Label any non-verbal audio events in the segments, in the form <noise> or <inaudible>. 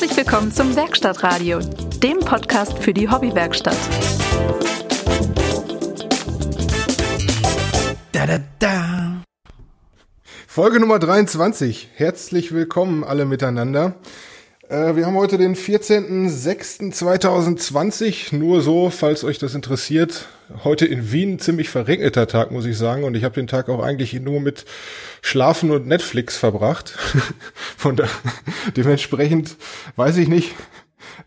Herzlich willkommen zum Werkstattradio, dem Podcast für die Hobbywerkstatt. Da, da, da. Folge Nummer 23. Herzlich willkommen alle miteinander. Äh, wir haben heute den 14.06.2020. Nur so, falls euch das interessiert. Heute in Wien ziemlich verregneter Tag, muss ich sagen. Und ich habe den Tag auch eigentlich nur mit Schlafen und Netflix verbracht. <laughs> Von da, dementsprechend weiß ich nicht,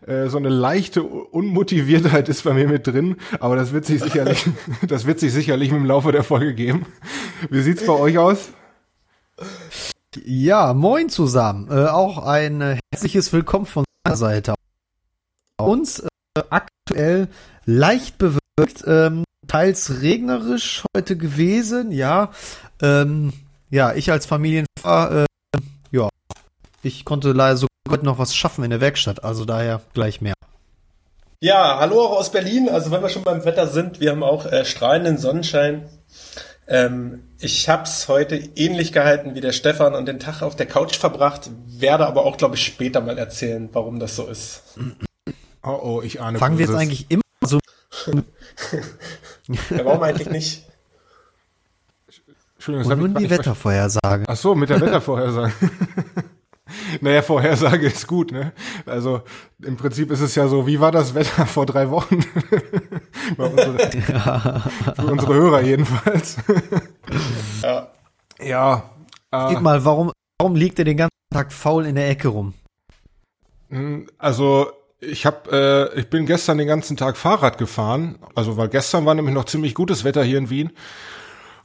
äh, so eine leichte Unmotiviertheit ist bei mir mit drin, aber das wird sich sicherlich, <laughs> das wird sich sicherlich im Laufe der Folge geben. Wie sieht's bei euch aus? Ja, moin zusammen. Äh, auch ein äh, herzliches Willkommen von meiner Seite. Uns äh, aktuell leicht bewölkt, ähm, teils regnerisch heute gewesen, ja. Ähm, ja, ich als Familienfahrer, äh, ja, ich konnte leider so heute noch was schaffen in der Werkstatt, also daher gleich mehr. Ja, hallo auch aus Berlin. Also wenn wir schon beim Wetter sind, wir haben auch äh, strahlenden Sonnenschein. Ähm, ich habe es heute ähnlich gehalten wie der Stefan und den Tag auf der Couch verbracht, werde aber auch, glaube ich, später mal erzählen, warum das so ist. Oh, oh, ich ahne. Fangen wir jetzt eigentlich immer so. <laughs> ja, warum eigentlich nicht? Entschuldigung, Und nun die Wettervorhersage. Ach so, mit der Wettervorhersage. <laughs> naja, Vorhersage ist gut, ne? Also im Prinzip ist es ja so, wie war das Wetter vor drei Wochen? <laughs> unsere, ja. Für unsere Hörer jedenfalls. ja. Ja. Äh, Geht mal, warum, warum liegt er den ganzen Tag faul in der Ecke rum? Hm, also ich hab, äh, ich bin gestern den ganzen Tag Fahrrad gefahren, also weil gestern war nämlich noch ziemlich gutes Wetter hier in Wien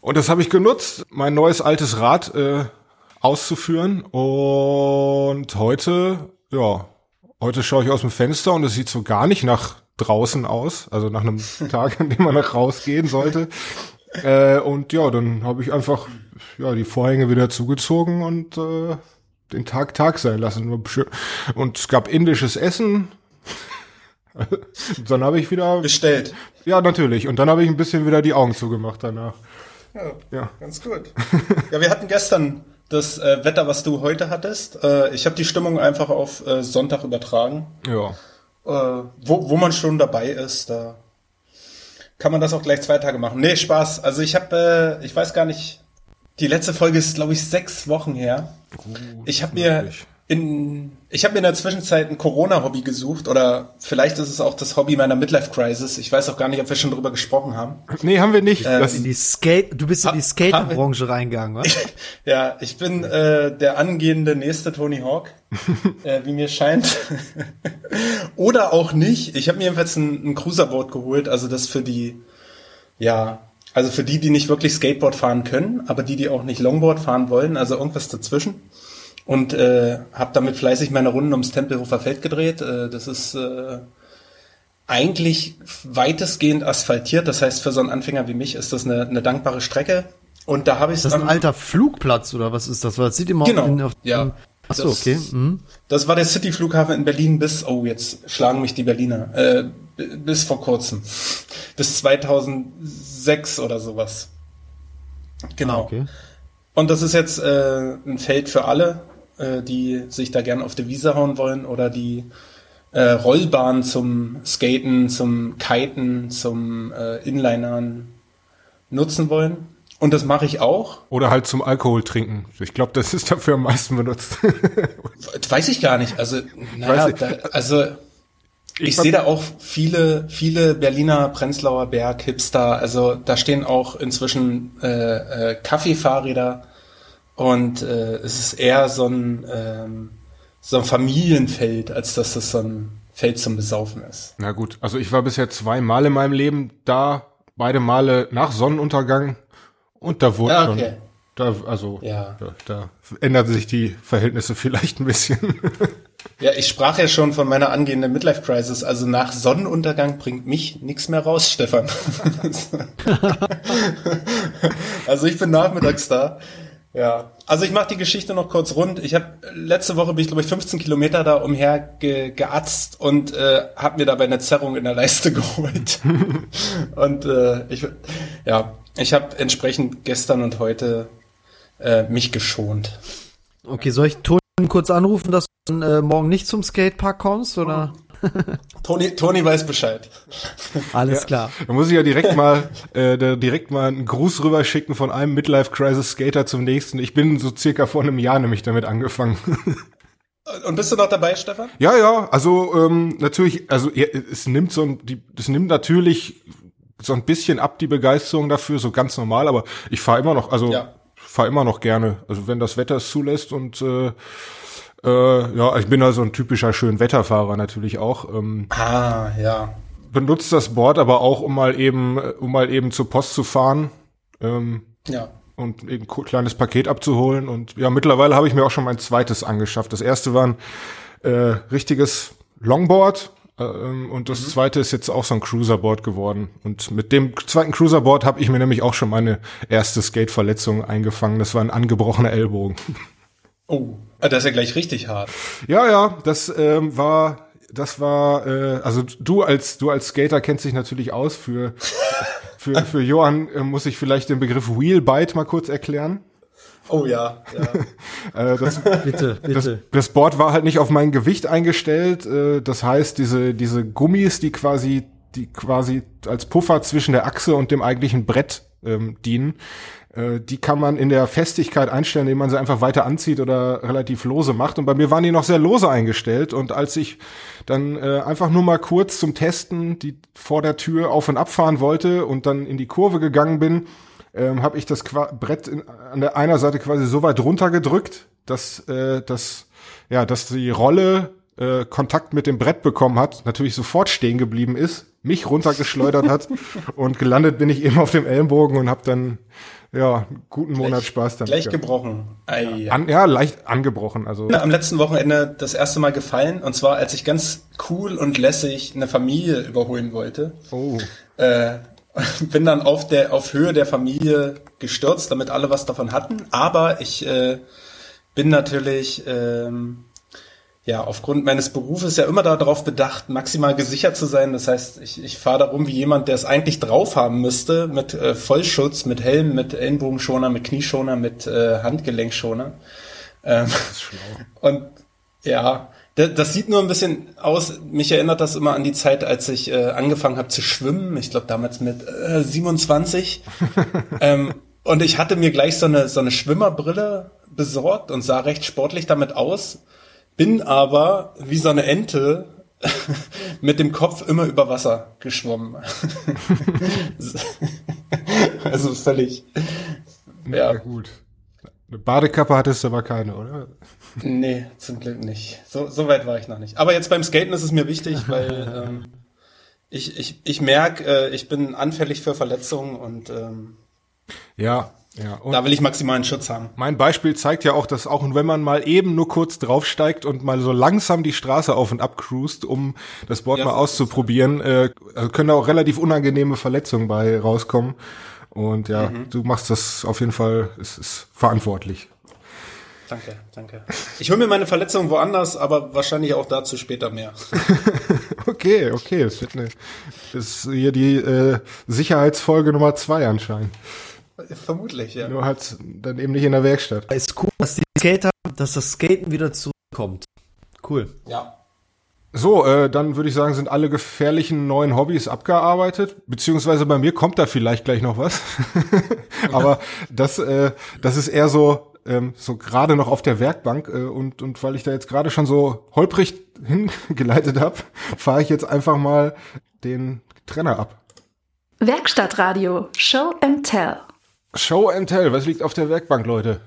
und das habe ich genutzt, mein neues altes Rad äh, auszuführen. Und heute, ja, heute schaue ich aus dem Fenster und es sieht so gar nicht nach draußen aus, also nach einem <laughs> Tag, an dem man nach rausgehen sollte. Äh, und ja, dann habe ich einfach ja die Vorhänge wieder zugezogen und äh, den Tag Tag sein lassen. Und es gab indisches Essen. <laughs> dann habe ich wieder bestellt. Ja, natürlich. Und dann habe ich ein bisschen wieder die Augen zugemacht danach. Ja, ja. ganz gut. ja, wir hatten gestern das äh, Wetter, was du heute hattest. Äh, ich habe die Stimmung einfach auf äh, Sonntag übertragen. Ja. Äh, wo, wo man schon dabei ist, da kann man das auch gleich zwei Tage machen. Nee, Spaß. Also ich habe, äh, ich weiß gar nicht, die letzte Folge ist, glaube ich, sechs Wochen her. Uh, ich habe mir in, ich habe mir in der Zwischenzeit ein Corona-Hobby gesucht oder vielleicht ist es auch das Hobby meiner Midlife-Crisis. Ich weiß auch gar nicht, ob wir schon drüber gesprochen haben. Nee, haben wir nicht. Ähm, in die Skate, du bist in die Skate-Branche reingegangen, was? <laughs> ja, ich bin äh, der angehende nächste Tony Hawk, <laughs> äh, wie mir scheint. <laughs> oder auch nicht. Ich habe mir jedenfalls ein, ein Cruiserboard geholt, also das für die, ja, also für die, die nicht wirklich Skateboard fahren können, aber die, die auch nicht Longboard fahren wollen, also irgendwas dazwischen und äh, habe damit fleißig meine Runden ums Tempelhofer Feld gedreht. Äh, das ist äh, eigentlich weitestgehend asphaltiert. Das heißt, für so einen Anfänger wie mich ist das eine, eine dankbare Strecke. Und da habe ich Ist das ein alter Flugplatz oder was ist das? Weil das sieht immer genau, in, auf, ja. Achso, das, okay. Mhm. Das war der City-Flughafen in Berlin bis, oh, jetzt schlagen mich die Berliner, äh, bis vor kurzem. Bis 2006 oder sowas. Genau. Ah, okay. Und das ist jetzt äh, ein Feld für alle äh, die sich da gern auf die Wiese hauen wollen oder die äh, Rollbahn zum Skaten, zum Kiten, zum äh, Inlinern nutzen wollen. Und das mache ich auch. Oder halt zum Alkohol trinken. Ich glaube, das ist dafür am meisten benutzt. <laughs> Weiß ich gar nicht. Also, naja, da, also ich, ich sehe da auch viele, viele Berliner Prenzlauer Berg Hipster. Also da stehen auch inzwischen äh, äh, Kaffeefahrräder und äh, es ist eher so ein, ähm, so ein Familienfeld, als dass das so ein Feld zum Besaufen ist. Na gut, also ich war bisher zwei Mal in meinem Leben da, beide Male nach Sonnenuntergang und da wurde ah, okay. schon, da, also ja. da, da ändern sich die Verhältnisse vielleicht ein bisschen. <laughs> Ja, ich sprach ja schon von meiner angehenden Midlife Crisis. Also nach Sonnenuntergang bringt mich nichts mehr raus, Stefan. <laughs> <laughs> also ich bin nachmittags da ja, also ich mache die Geschichte noch kurz rund. Ich habe letzte Woche bin ich glaube ich 15 Kilometer da umher ge, geatzt und äh, habe mir dabei eine Zerrung in der Leiste <laughs> geholt. und äh, ich ja, ich habe entsprechend gestern und heute äh, mich geschont. Okay, soll ich Ton kurz anrufen, dass äh, morgen nicht zum Skatepark kommst, oder? <laughs> Toni, Toni weiß Bescheid. Alles klar. Da muss ich ja direkt mal, äh, direkt mal einen Gruß rüberschicken von einem Midlife Crisis Skater zum nächsten. Ich bin so circa vor einem Jahr nämlich damit angefangen. <laughs> Und bist du noch dabei, Stefan? Ja, ja, also ähm, natürlich, also ja, es nimmt so ein, die, es nimmt natürlich so ein bisschen ab die Begeisterung dafür, so ganz normal, aber ich fahre immer noch, also Ja. fahre immer noch gerne, also wenn das Wetter es zulässt und äh, äh, ja, ich bin also ein typischer Schönwetterfahrer natürlich auch. Ähm, Ah, ja. benutzt das Board aber auch, um mal eben, um mal eben zur Post zu fahren. Ähm, Ja. und ein ko- kleines Paket abzuholen. Und ja, mittlerweile habe ich mir auch schon mein zweites angeschafft. Das erste war ein äh, richtiges Longboard äh, ähm, und das zweite ist jetzt auch so ein Cruiserboard geworden. Und mit dem zweiten Cruiserboard habe ich mir nämlich auch schon meine erste Skate-Verletzung eingefangen. Das war ein angebrochener Ellbogen. Oh, das ist ja gleich richtig hart. Ja, ja, das ähm, war, das war, äh, also du als du als Skater kennst dich natürlich aus. Für <laughs> für für Johann äh, muss ich vielleicht den Begriff Wheelbite mal kurz erklären. Oh ja, ja. <laughs> Äh, das, Bitte, das, bitte. das Board war halt nicht auf mein Gewicht eingestellt. Äh, das heißt, diese diese Gummis, die quasi die quasi als Puffer zwischen der Achse und dem eigentlichen Brett ähm, dienen, äh, die kann man in der Festigkeit einstellen, indem man sie einfach weiter anzieht oder relativ lose macht. Und bei mir waren die noch sehr lose eingestellt. Und als ich dann äh, einfach nur mal kurz zum Testen die vor der Tür auf und ab fahren wollte und dann in die Kurve gegangen bin, ähm, habe ich das Qua Brett in, an der einer Seite quasi so weit runtergedrückt, dass äh, das ja, dass die Rolle äh, Kontakt mit dem Brett bekommen hat, natürlich sofort stehen geblieben ist, mich runtergeschleudert hat <laughs> und gelandet bin ich eben auf dem Ellenbogen und habe dann ja einen guten Monat Spaß damit. Gleich gehabt. gebrochen. Ei, ja. An, ja, leicht angebrochen. Also Am letzten Wochenende das erste Mal gefallen und zwar als ich ganz cool und lässig eine Familie überholen wollte. oh, Äh, <laughs> bin dann auf der auf Höhe der Familie gestürzt, damit alle was davon hatten. Aber ich äh, bin natürlich ähm, ja aufgrund meines Berufes ja immer darauf bedacht, maximal gesichert zu sein. Das heißt, ich, ich fahre darum wie jemand, der es eigentlich drauf haben müsste, mit äh, Vollschutz, mit Helm, mit Ellenbogenschoner, mit Knieschoner, mit äh, Handgelenkschoner. Ähm, <laughs> und ja, das, das sieht nur ein bisschen aus. Mich erinnert das immer an die Zeit, als ich äh, angefangen habe zu schwimmen. Ich glaube damals mit äh, 27. <laughs> ähm, und ich hatte mir gleich so eine so eine Schwimmerbrille besorgt und sah recht sportlich damit aus. Bin aber wie so eine Ente <laughs> mit dem Kopf immer über Wasser geschwommen. <laughs> also völlig. ja. Ja, gut. Eine Badekappe hattest du aber keine, oder? nee, zum Glück nicht. So, so weit war ich noch nicht. Aber jetzt beim Skaten ist es mir wichtig, weil <laughs> ähm, ich, ich, ich merke, äh, ich bin anfällig für Verletzungen und ähm, Ja, ja. Da will ich maximalen Schutz haben. Mein Beispiel zeigt ja auch, dass auch wenn man mal eben nur kurz draufsteigt und mal so langsam die Straße auf und ab cruist, um das Board Ja, mal auszuprobieren, äh, also können da auch relativ unangenehme Verletzungen bei rauskommen. Und ja, Mhm. du machst das auf jeden Fall, es ist verantwortlich. Danke, danke. Ich hole mir meine Verletzungen woanders, aber wahrscheinlich auch dazu später mehr. <laughs> Okay, okay, es wird eine, das ist hier die äh, Sicherheitsfolge Nummer zwei anscheinend. <laughs> Vermutlich, ja. Nur halt dann eben nicht in der Werkstatt. Ist cool, dass die Skater, dass das Skaten wieder zurückkommt. Cool. Ja. So, äh, dann würde ich sagen, sind alle gefährlichen neuen Hobbys abgearbeitet. Beziehungsweise bei mir kommt da vielleicht gleich noch was. <laughs> Aber das, äh, das ist eher so, ähm, so gerade noch auf der Werkbank. Äh, und, und weil ich da jetzt gerade schon so holprig hingeleitet habe, fahre ich jetzt einfach mal den Trenner ab. Werkstattradio Show and Tell. Show and Tell, was liegt auf der Werkbank, Leute?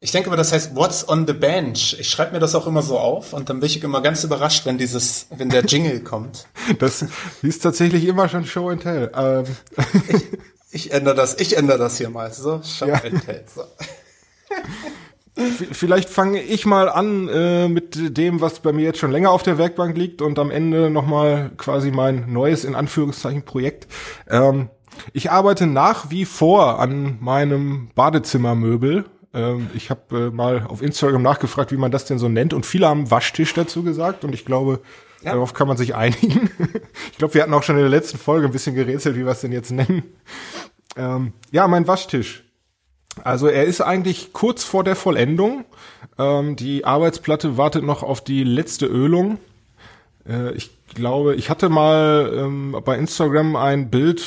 Ich denke aber, das heißt What's on the Bench. Ich schreibe mir das auch immer so auf und dann bin ich immer ganz überrascht, wenn dieses, wenn der Jingle <laughs> kommt. Das hieß tatsächlich immer schon Show and Tell. Ähm, Ich ändere das, ich ändere das hier mal. So, Show Ja. and Tell. So. Vielleicht fange ich mal an äh, mit dem, was bei mir jetzt schon länger auf der Werkbank liegt und am Ende nochmal quasi mein neues, in Anführungszeichen, Projekt. Ähm, ich arbeite nach wie vor an meinem Badezimmermöbel. Ähm, ich habe äh, mal auf Instagram nachgefragt, wie man das denn so nennt und viele haben Waschtisch dazu gesagt und ich glaube, Ja. darauf kann man sich einigen. <laughs> ich glaube, wir hatten auch schon in der letzten Folge ein bisschen gerätselt, wie wir es denn jetzt nennen. Ähm, ja, mein Waschtisch. Also er ist eigentlich kurz vor der Vollendung. Ähm, die Arbeitsplatte wartet noch auf die letzte Ölung. Äh, ich glaube, ich hatte mal ähm, bei Instagram ein Bild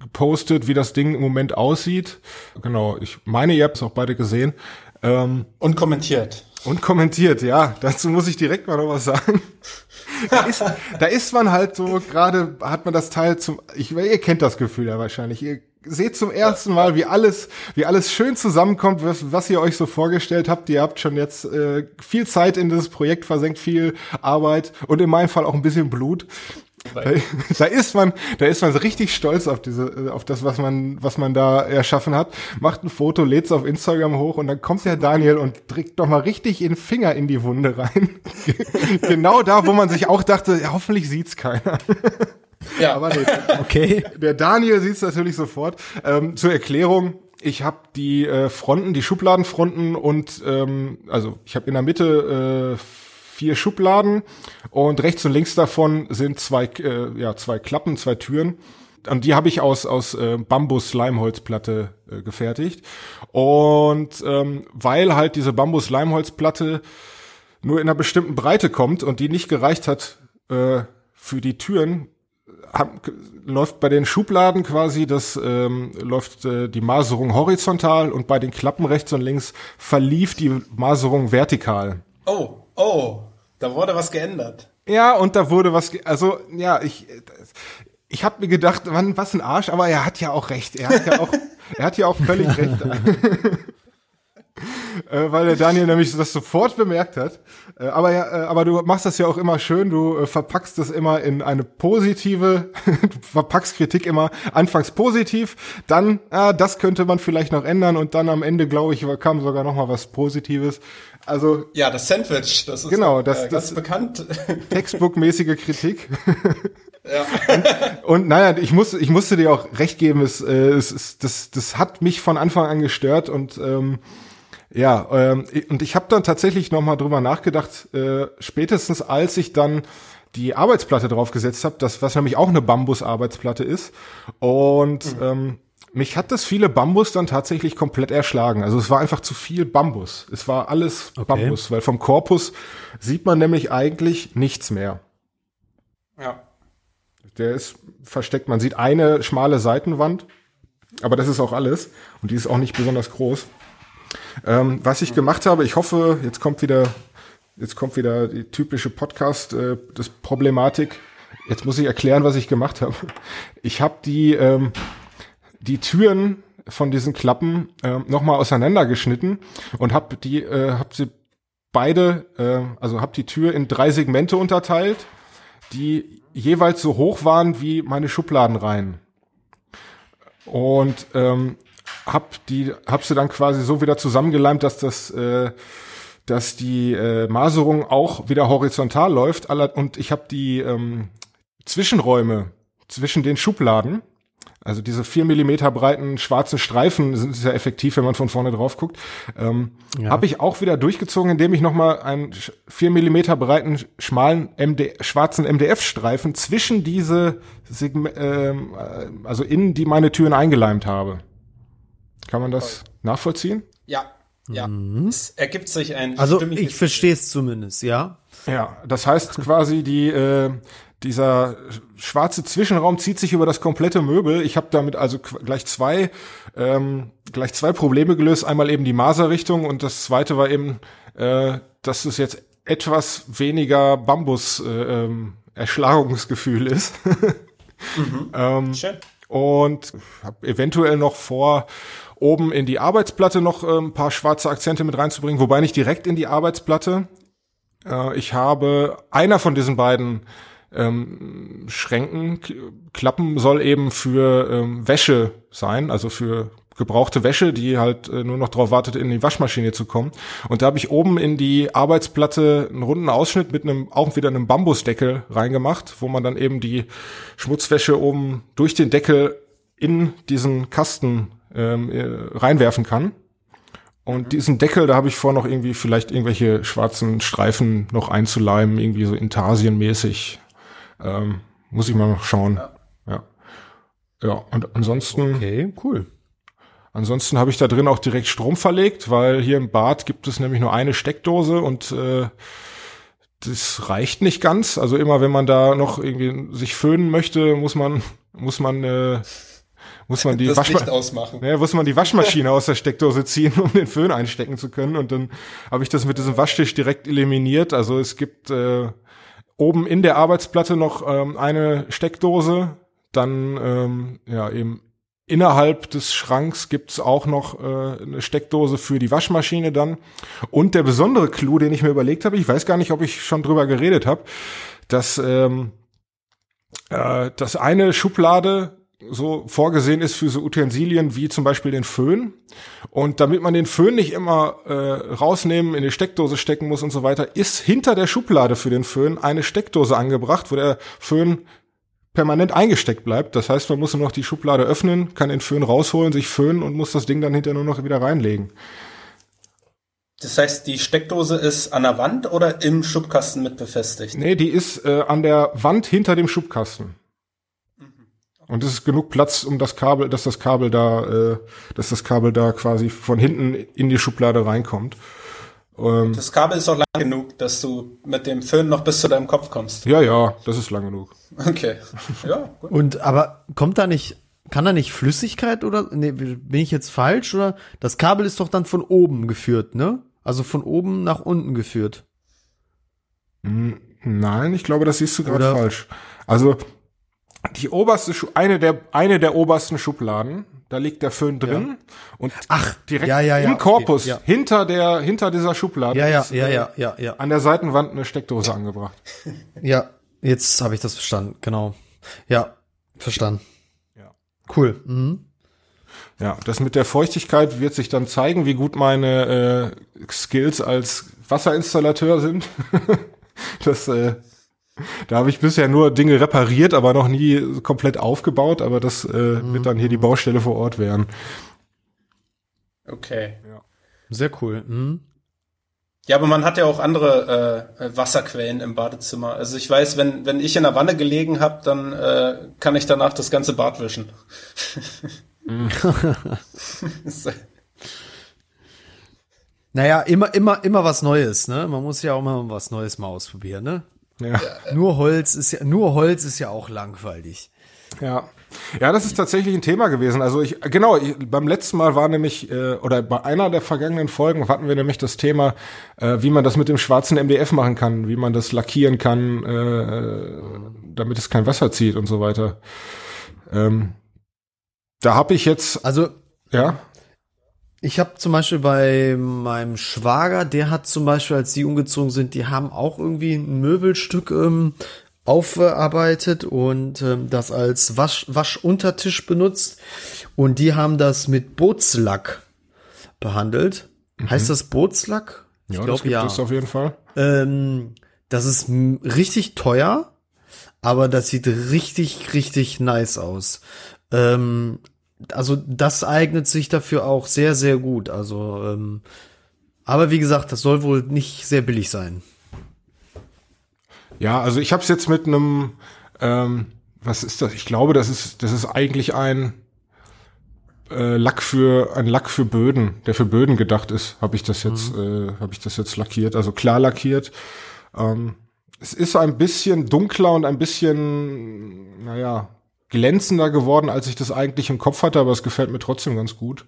gepostet, wie das Ding im Moment aussieht. Genau, ich meine, ihr habt es auch beide gesehen. Ähm, und kommentiert. Und kommentiert, ja. Dazu muss ich direkt mal noch was sagen. da, ist, da ist man halt so, gerade hat man das Teil zum, ich, ihr kennt das Gefühl ja wahrscheinlich. Ihr seht zum ersten Mal, wie alles, wie alles schön zusammenkommt, was, was ihr euch so vorgestellt habt. Ihr habt schon jetzt äh, viel Zeit in das Projekt versenkt, viel Arbeit und in meinem Fall auch ein bisschen Blut. Da, <laughs> da, ist man, da ist man so richtig stolz auf diese, auf das, was man, was man da erschaffen hat. Macht ein Foto, lädt es auf Instagram hoch und dann kommt der Daniel und drückt doch mal richtig den Finger in die Wunde rein. <laughs> genau da, wo man sich auch dachte, ja, hoffentlich sieht's keiner. <laughs> Ja, aber nee. Okay. Der Daniel sieht's natürlich sofort. Ähm, zur Erklärung, ich habe die äh, Fronten, die Schubladenfronten und ähm, also ich habe in der Mitte äh, vier Schubladen und rechts und links davon sind zwei, äh, ja, zwei Klappen, zwei Türen. Und die habe ich aus, aus äh, Bambus-Leimholzplatte äh, gefertigt. Und ähm, weil halt diese Bambus-Leimholzplatte nur in einer bestimmten Breite kommt und die nicht gereicht hat äh, für die Türen, hab, läuft bei den Schubladen quasi, das ähm, läuft äh, die Maserung horizontal und bei den Klappen rechts und links verlief die Maserung vertikal. Oh, oh, da wurde was geändert. Ja, und da wurde was, also ja, ich, ich habe mir gedacht, Mann, was ein Arsch, aber er hat ja auch recht. Er hat ja auch, er hat ja auch völlig recht. <laughs> äh, weil der Daniel nämlich das sofort bemerkt hat. Äh, aber ja, äh, aber du machst das ja auch immer schön. Du äh, verpackst das immer in eine positive, <laughs> du verpackst Kritik immer anfangs positiv, dann, ah, das könnte man vielleicht noch ändern und dann am Ende, glaube ich, kam sogar noch mal was Positives. Also ja, das Sandwich, das ist genau das, äh, das bekannt. <laughs> Textbook-mäßige Kritik. <laughs> ja. und, und naja, ich muss, ich musste dir auch recht geben. Es, äh, es, es das, das hat mich von Anfang an gestört und ähm, ja, ähm, und ich habe dann tatsächlich noch mal drüber nachgedacht. Äh, spätestens als ich dann die Arbeitsplatte draufgesetzt habe, das was nämlich auch eine Bambus-Arbeitsplatte ist und mhm. ähm, mich hat das viele Bambus dann tatsächlich komplett erschlagen. Also es war einfach zu viel Bambus. Es war alles okay. Bambus, weil vom Korpus sieht man nämlich eigentlich nichts mehr. Ja. Der ist versteckt. Man sieht eine schmale Seitenwand, aber das ist auch alles. Und die ist auch nicht besonders groß. Ähm, was ich gemacht habe, ich hoffe, jetzt kommt wieder, jetzt kommt wieder die typische Podcast, äh, das Problematik. Jetzt muss ich erklären, was ich gemacht habe. Ich habe die ähm, die Türen von diesen Klappen äh, nochmal auseinandergeschnitten und habe die, äh, hab sie beide, äh, also habe die Tür in drei Segmente unterteilt, die jeweils so hoch waren wie meine Schubladenreihen. Und ähm, hab die, hab sie dann quasi so wieder zusammengeleimt, dass das, äh, dass die äh, Maserung auch wieder horizontal läuft. Und ich habe die ähm, Zwischenräume zwischen den Schubladen also diese vier Millimeter breiten schwarzen Streifen sind sehr effektiv, wenn man von vorne drauf guckt. Ähm, ja. Habe ich auch wieder durchgezogen, indem ich nochmal einen vier Millimeter breiten schmalen MD, schwarzen MDF-Streifen zwischen diese Segme ähm, äh, also in die meine Türen eingeleimt habe. Kann man das Voll. nachvollziehen? Ja, ja. Mhm. Es ergibt sich ein. Also ich verstehe es zumindest, ja. Ja, das heißt quasi die äh, dieser schwarze Zwischenraum zieht sich über das komplette Möbel. Ich habe damit also gleich zwei ähm, gleich zwei Probleme gelöst. Einmal eben die Maserrichtung und das zweite war eben, äh, dass es jetzt etwas weniger Bambus äh, ähm, Erschlagungsgefühl ist. <laughs> mhm. ähm, Schön. Und habe eventuell noch vor, oben in die Arbeitsplatte noch äh, ein paar schwarze Akzente mit reinzubringen, wobei nicht direkt in die Arbeitsplatte. Äh, ich habe einer von diesen beiden ähm, Schränken klappen soll eben für ähm, Wäsche sein, also für gebrauchte Wäsche, die halt äh, nur noch darauf wartet, in die Waschmaschine zu kommen. Und da habe ich oben in die Arbeitsplatte einen runden Ausschnitt mit einem auch wieder einem Bambusdeckel reingemacht, wo man dann eben die Schmutzwäsche oben durch den Deckel in diesen Kasten ähm, äh, reinwerfen kann. Und mhm. diesen Deckel, da habe ich vor, noch irgendwie vielleicht irgendwelche schwarzen Streifen noch einzuleimen, irgendwie so Intarsienmäßig. Ähm, muss ich mal noch schauen. Ja. ja. Ja, und ansonsten. Okay, cool. Ansonsten habe ich da drin auch direkt Strom verlegt, weil hier im Bad gibt es nämlich nur eine Steckdose und äh, das reicht nicht ganz. Also immer wenn man da noch irgendwie sich föhnen möchte, muss man muss man äh, muss man die Waschmaschine ausmachen. Ja, muss man die Waschmaschine aus der Steckdose ziehen, um den Föhn einstecken zu können. Und dann habe ich das mit diesem Waschtisch direkt eliminiert. Also es gibt äh, oben in der Arbeitsplatte noch ähm, eine Steckdose, dann ähm, ja eben Innerhalb des Schranks gibt's auch noch äh, eine Steckdose für die Waschmaschine dann. Und der besondere Clou, den ich mir überlegt habe, ich weiß gar nicht, ob ich schon drüber geredet habe, dass, ähm, äh, dass eine Schublade so vorgesehen ist für so Utensilien wie zum Beispiel den Föhn. Und damit man den Föhn nicht immer äh, rausnehmen, in die Steckdose stecken muss und so weiter, ist hinter der Schublade für den Föhn eine Steckdose angebracht, wo der Föhn permanent eingesteckt bleibt. Das heißt, man muss nur noch die Schublade öffnen, kann den Föhn rausholen, sich föhnen und muss das Ding dann hinterher nur noch wieder reinlegen. Das heißt, die Steckdose ist an der Wand oder im Schubkasten mit befestigt? Nee, die ist äh, an der Wand hinter dem Schubkasten. Und es ist genug Platz, um das Kabel, dass das Kabel da, äh, dass das Kabel da quasi von hinten in die Schublade reinkommt. Ähm, das Kabel ist auch lang genug, dass du mit dem Föhn noch bis zu deinem Kopf kommst. Ja, ja, das ist lang genug. Okay. <laughs> Ja. Gut. Und aber kommt da nicht, kann da nicht Flüssigkeit oder nee, bin ich jetzt falsch oder das Kabel ist doch dann von oben geführt, ne? Also von oben nach unten geführt. Hm, nein, ich glaube, das siehst du gerade falsch. Also die oberste, eine der, eine der obersten Schubladen da liegt der Föhn drin ja. und Ach, direkt ja, ja, im Korpus okay, hinter der hinter dieser Schublade ja, ja, ist, ja, ja, ja, ja. an der Seitenwand eine Steckdose angebracht. <laughs> Ja, jetzt habe ich das verstanden, genau. Ja, verstanden. Ja. Cool. Mhm. Ja, das mit der Feuchtigkeit wird sich dann zeigen, wie gut meine äh, Skills als Wasserinstallateur sind. <laughs> das äh, da habe ich bisher nur Dinge repariert, aber noch nie komplett aufgebaut, aber das äh, mhm. wird dann hier die Baustelle vor Ort werden. Okay. Ja. Sehr cool. Mhm. Ja, aber man hat ja auch andere äh, Wasserquellen im Badezimmer. Also ich weiß, wenn, wenn ich in der Wanne gelegen habe, dann äh, kann ich danach das ganze Bad wischen. <laughs> Naja, immer, immer, immer was Neues, ne? Man muss ja auch mal was Neues mal ausprobieren, ne? Ja. Nur Holz ist ja, nur Holz ist ja auch langweilig. Ja. Ja, das ist tatsächlich ein Thema gewesen. Also ich, genau, ich, beim letzten Mal war nämlich, äh, oder bei einer der vergangenen Folgen hatten wir nämlich das Thema, äh, wie man das mit dem schwarzen MDF machen kann, wie man das lackieren kann, äh, damit es kein Wasser zieht und so weiter. Ähm, da habe ich jetzt. Also, ja. Ich habe zum Beispiel bei meinem Schwager, der hat zum Beispiel, als sie umgezogen sind, die haben auch irgendwie ein Möbelstück ähm, aufgearbeitet und ähm, das als Wasch Waschuntertisch benutzt. Und die haben das mit Bootslack behandelt. Mhm. Heißt das Bootslack? Ich ja, glaub, das gibt ja. es auf jeden Fall. Ähm, das ist richtig teuer, aber das sieht richtig, richtig nice aus. Ähm, also das eignet sich dafür auch sehr, sehr gut. Also, ähm, aber wie gesagt, das soll wohl nicht sehr billig sein. Ja, also ich habe es jetzt mit einem, ähm, was ist das? Ich glaube, das ist, das ist eigentlich ein äh, Lack für ein Lack für Böden, der für Böden gedacht ist. Habe ich das jetzt, mhm. äh, habe ich das jetzt lackiert, also klar lackiert. Ähm, es ist ein bisschen dunkler und ein bisschen, naja, glänzender geworden, als ich das eigentlich im Kopf hatte, aber es gefällt mir trotzdem ganz gut.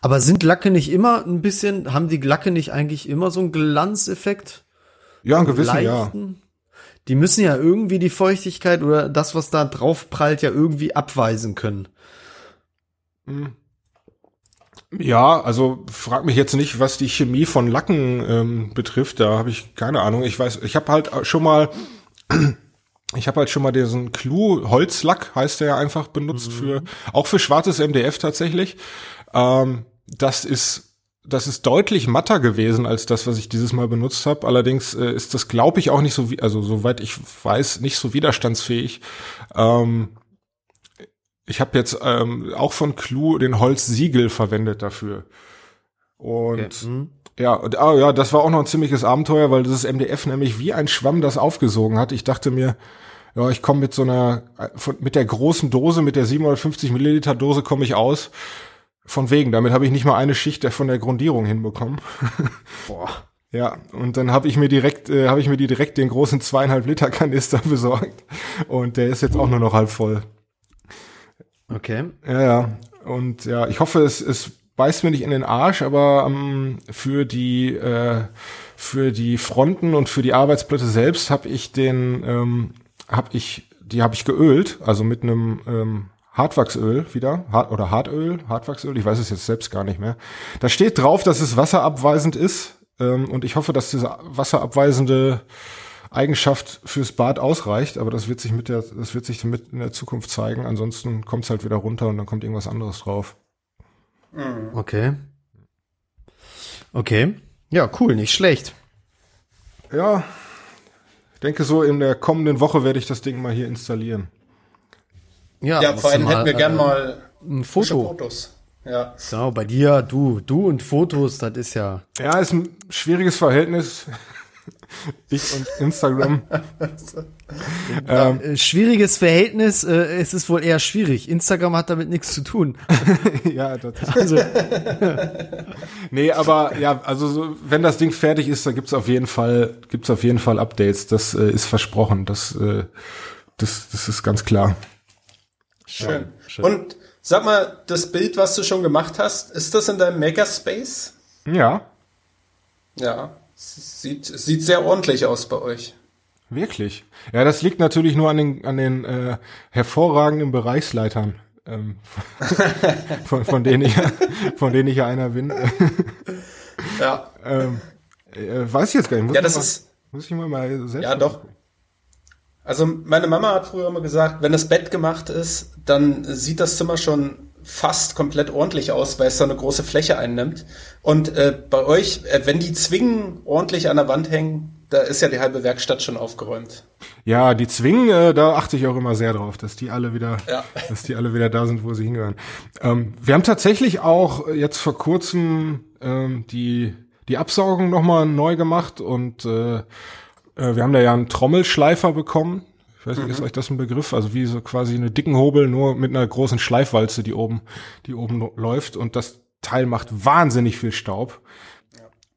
Aber sind Lacke nicht immer ein bisschen, haben die Lacke nicht eigentlich immer so einen Glanzeffekt? Ja, einen gewissen, Leichten? ja. Die müssen ja irgendwie die Feuchtigkeit oder das, was da drauf prallt, ja irgendwie abweisen können. Hm. Ja, also frag mich jetzt nicht, was die Chemie von Lacken ähm, betrifft. Da habe ich keine Ahnung. Ich weiß, ich habe halt schon mal ich habe halt schon mal diesen Clou Holzlack heißt der ja einfach benutzt mhm. für auch für schwarzes MDF tatsächlich. Ähm, das ist das ist deutlich matter gewesen als das, was ich dieses Mal benutzt habe. Allerdings äh, ist das, glaube ich, auch nicht so wie, also soweit ich weiß, nicht so widerstandsfähig. Ähm, ich habe jetzt ähm, auch von Clou den Holzsiegel verwendet dafür. Und okay. Ja, und, ah, ja, das war auch noch ein ziemliches Abenteuer, weil dieses MDF nämlich wie ein Schwamm das aufgesogen hat. Ich dachte mir, ja, ich komme mit so einer, mit der großen Dose, mit der 750 Milliliter Dose komme ich aus. Von wegen, damit habe ich nicht mal eine Schicht von der Grundierung hinbekommen. <laughs> Boah. Ja, und dann habe ich mir direkt, äh, habe ich mir die direkt den großen zweieinhalb Liter Kanister <laughs> besorgt und der ist jetzt auch nur noch halb voll. Okay. Ja, ja. Und ja, ich hoffe, es, es beißt mir nicht in den Arsch, aber ähm, für die äh, für die Fronten und für die Arbeitsplätze selbst habe ich den, ähm, habe ich, die habe ich geölt, also mit einem ähm, Hartwachsöl wieder, Hart, oder Hartöl, Hartwachsöl, ich weiß es jetzt selbst gar nicht mehr. Da steht drauf, dass es wasserabweisend ist ähm, und ich hoffe, dass diese wasserabweisende Eigenschaft fürs Bad ausreicht, aber das wird sich mit der, das wird sich mit in der Zukunft zeigen. Ansonsten kommt es halt wieder runter und dann kommt irgendwas anderes drauf. Okay. Okay. Ja, cool, nicht schlecht. Ja, ich denke so in der kommenden Woche werde ich das Ding mal hier installieren. Ja, musst vor allem hätten wir gern äh, mal ein Foto. Fotos. Ja. Genau, bei dir, du, du und Fotos, das ist ja. Ja, ist ein schwieriges Verhältnis. <laughs> Ich und Instagram. ähm, Äh, schwieriges Verhältnis, äh, es ist wohl eher schwierig. Instagram hat damit nichts zu tun. <laughs> ja, das Also, <laughs> Nee, aber ja, also so, wenn das Ding fertig ist, dann gibt's auf jeden Fall, gibt's auf jeden Fall Updates. Das äh, ist versprochen. Das, äh, das, das ist ganz klar. Schön. Und sag mal, das Bild, was du schon gemacht hast, ist das in deinem Makerspace? Ja, Ja. Sieht, sieht sehr ordentlich aus bei euch. wirklich. Ja, das liegt natürlich nur an den, an den äh, hervorragenden Bereichsleitern, ähm, <laughs> von, von denen ich, von denen ich ja einer bin. Ja. ähm, äh, weiß ich jetzt gar nicht. Muss Ja, ich das mal, ist, muss ich mal, mal selbst Ja, doch. Also meine Mama hat früher immer gesagt, wenn das Bett gemacht ist, dann sieht das Zimmer schon fast komplett ordentlich aus, weil es da eine große Fläche einnimmt. Und äh, bei euch, äh, wenn die Zwingen ordentlich an der Wand hängen, da ist ja die halbe Werkstatt schon aufgeräumt. Ja, die Zwingen, äh, da achte ich auch immer sehr drauf, dass die alle wieder, Ja. <laughs> dass die alle wieder da sind, wo sie hingehören. Ähm, wir haben tatsächlich auch jetzt vor kurzem ähm, die die Absaugung nochmal neu gemacht und äh, äh, wir haben da ja einen Trommelschleifer bekommen. Ich weiß nicht, ist euch das ein Begriff? Also wie so quasi eine dicken Hobel, nur mit einer großen Schleifwalze, die oben, die oben läuft. Und das Teil macht wahnsinnig viel Staub.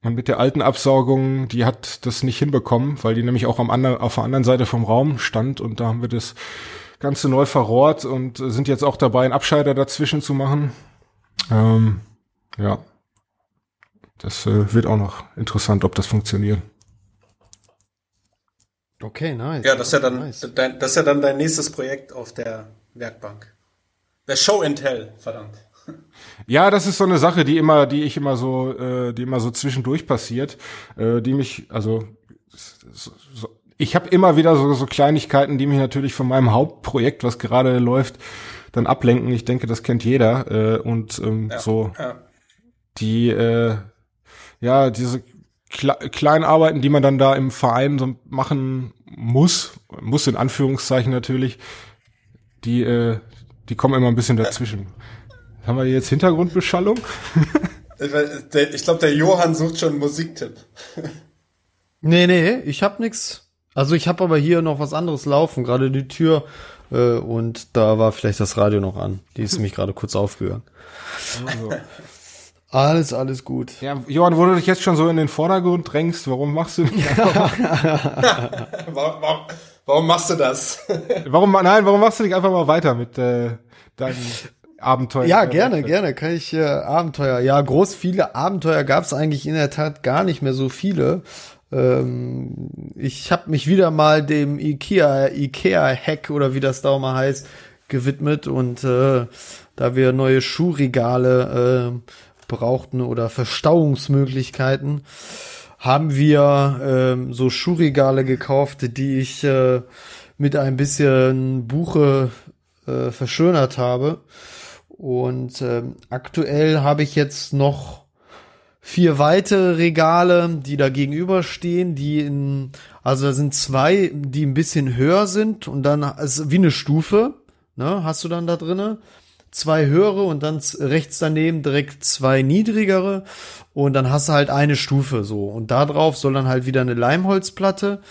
Und mit der alten Absaugung, die hat das nicht hinbekommen, weil die nämlich auch am anderen, auf der anderen Seite vom Raum stand und da haben wir das Ganze neu verrohrt und sind jetzt auch dabei, einen Abscheider dazwischen zu machen. Ähm, ja. Das äh, wird auch noch interessant, ob das funktioniert. Okay, nice. Ja, das ist ja dann, Nice. dein, das ist ja dann dein nächstes Projekt auf der Werkbank. Der Show and Tell, verdammt. Ja, das ist so eine Sache, die immer, die ich immer so, äh, die immer so zwischendurch passiert, äh, die mich, also so, so, ich habe immer wieder so, so Kleinigkeiten, die mich natürlich von meinem Hauptprojekt, was gerade läuft, dann ablenken. Ich denke, das kennt jeder äh, und ähm, Ja. so Ja. die, äh, ja, diese kleinen Arbeiten, die man dann da im Verein so machen muss, muss in Anführungszeichen natürlich, die, äh, die kommen immer ein bisschen dazwischen. Haben wir jetzt Hintergrundbeschallung? Ich, der- ich glaube, der Johann sucht schon einen Musiktipp. Nee, nee, ich hab nix. Also ich hab aber hier noch was anderes laufen, gerade die Tür. Äh, und da war vielleicht das Radio noch an. Die ist <laughs> nämlich gerade kurz aufgegangen. Also. Alles, alles gut. Ja, Johann, wo du dich jetzt schon so in den Vordergrund drängst, warum machst du <laughs> Warum, warum, warum machst du das? warum nein, warum machst du nicht einfach mal weiter mit äh, deinem Abenteuer? Ja, gerne, gerne. Kann ich äh, Abenteuer. Ja, groß viele Abenteuer gab es eigentlich in der Tat gar nicht mehr so viele. Ähm, ich habe mich wieder mal dem Ikea Ikea Hack oder wie das da auch mal heißt gewidmet und äh, da wir neue Schuhregale äh, brauchten oder Verstauungsmöglichkeiten, haben wir ähm, so Schuhregale gekauft, die ich äh, mit ein bisschen Buche äh, verschönert habe. Und ähm, aktuell habe ich jetzt noch vier weitere Regale, die da gegenüberstehen, die in, also da sind zwei, die ein bisschen höher sind und dann ist wie eine Stufe, ne, hast du dann da drinne. Zwei höhere und dann rechts daneben direkt zwei niedrigere und dann hast du halt eine Stufe so und da drauf soll dann halt wieder eine Leimholzplatte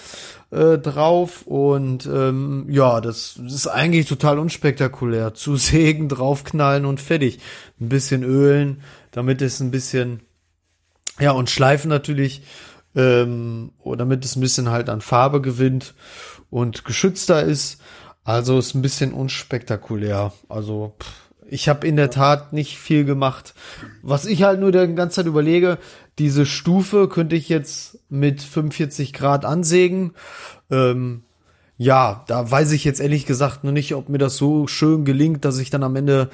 äh, drauf und ähm, ja, das, ist eigentlich total unspektakulär. <laughs> Zu sägen, draufknallen und fertig. Ein bisschen ölen, damit es ein bisschen ja und schleifen natürlich, ähm, damit es ein bisschen halt an Farbe gewinnt und geschützter ist. Also ist ein bisschen unspektakulär. Also pff, ich habe in der Tat nicht viel gemacht. Was ich halt nur die ganze Zeit überlege, diese Stufe könnte ich jetzt mit 45 Grad ansägen. Ähm, ja, da weiß ich jetzt ehrlich gesagt noch nicht, ob mir das so schön gelingt, dass ich dann am Ende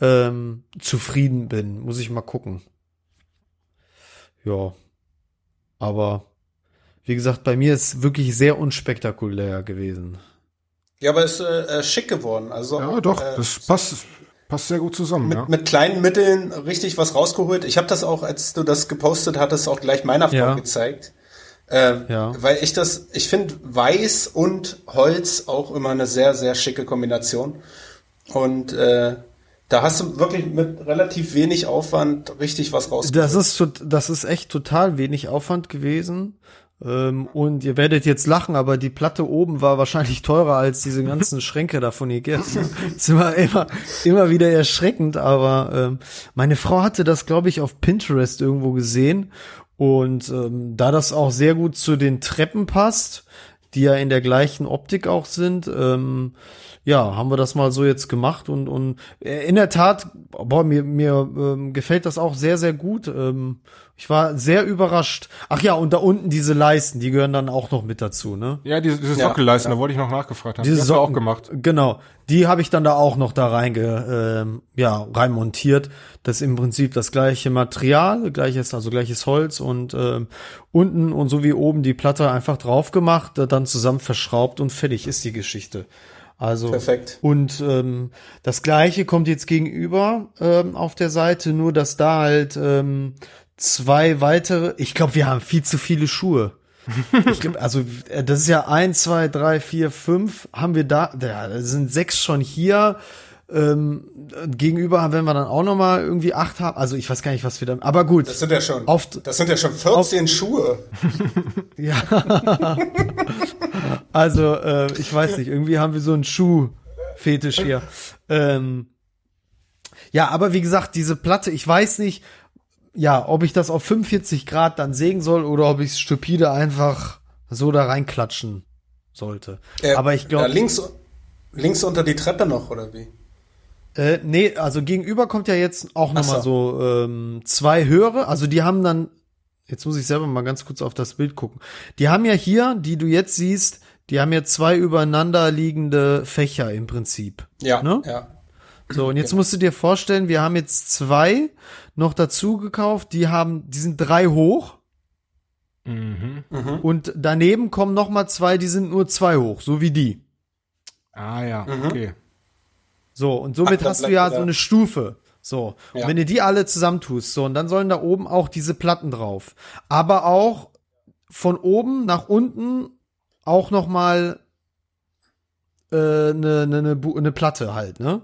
ähm, zufrieden bin. Muss ich mal gucken. Ja. Aber wie gesagt, bei mir ist wirklich sehr unspektakulär gewesen. Ja, aber ist äh, äh schick geworden. Also ja, doch, äh, das passt Passt sehr gut zusammen, mit, ja. Mit kleinen Mitteln richtig was rausgeholt. Ich habe das auch, als du das gepostet hattest, auch gleich meiner Frau ja. gezeigt. Äh, ja. Weil ich das, ich finde Weiß und Holz auch immer eine sehr, sehr schicke Kombination. Und äh, da hast du wirklich mit relativ wenig Aufwand richtig was rausgeholt. Das ist, das ist echt total wenig Aufwand gewesen. Ähm, und ihr werdet jetzt lachen, aber die Platte oben war wahrscheinlich teurer als diese <laughs> ganzen Schränke da von Ikea. Das ist immer, immer, immer wieder erschreckend, aber ähm, meine Frau hatte das, glaube ich, auf Pinterest irgendwo gesehen. Und ähm, da das auch sehr gut zu den Treppen passt, die ja in der gleichen Optik auch sind, ähm, ja, haben wir das mal so jetzt gemacht und und äh, in der Tat, boah, mir mir ähm, gefällt das auch sehr sehr gut. Ähm, ich war sehr überrascht. Ach ja, und da unten diese Leisten, die gehören dann auch noch mit dazu, ne? Ja, diese, diese Sockelleisten, ja, ja. da wollte ich noch nachgefragt haben. Diese die hast Socken, du auch gemacht. Genau, die habe ich dann da auch noch da reinge, ähm, ja, rein montiert. Das ist im Prinzip das gleiche Material, gleiches, also gleiches Holz und ähm, unten und so wie oben die Platte einfach drauf gemacht, dann zusammen verschraubt und fertig ist die Geschichte. Also Perfekt. und ähm, das gleiche kommt jetzt gegenüber ähm, auf der Seite, nur dass da halt ähm, zwei weitere. Ich glaube, wir haben viel zu viele Schuhe. ich glaub, also äh, das ist ja eins, zwei, drei, vier, fünf. Haben wir da? Ja, da sind sechs schon hier. Ähm, gegenüber, wenn wir dann auch noch mal irgendwie acht haben, also ich weiß gar nicht, was wir dann, aber gut. Das sind ja schon, auf, das sind ja schon 14 auf, Schuhe. <laughs> ja. also äh, ich weiß nicht, irgendwie haben wir so einen Schuhfetisch hier. Ähm, ja, aber wie gesagt, diese Platte, ich weiß nicht, ja, ob ich das auf 45 Grad dann sägen soll oder ob ich es stupide einfach so da reinklatschen sollte. Äh, aber ich glaube. links, links unter die Treppe noch, oder wie? Äh, nee, also gegenüber kommt ja jetzt auch noch so. mal so ähm, zwei höhere, also die haben dann, jetzt muss ich selber mal ganz kurz auf das Bild gucken. Die haben ja hier, die du jetzt siehst, die haben ja zwei übereinander liegende Fächer im Prinzip. Ja, ne? ja. So, und jetzt musst du dir vorstellen, wir haben jetzt zwei noch dazu gekauft, die haben, die sind drei hoch. Mhm. mhm. Und daneben kommen noch mal zwei, die sind nur zwei hoch, so wie die. Ah ja, mhm. okay. So, und somit Ach, hast du ja so eine Stufe. So, ja. und wenn du die alle zusammentust, so, und dann sollen da oben auch diese Platten drauf. Aber auch von oben nach unten auch noch mal eine äh, ne, ne, ne, ne Platte halt, ne?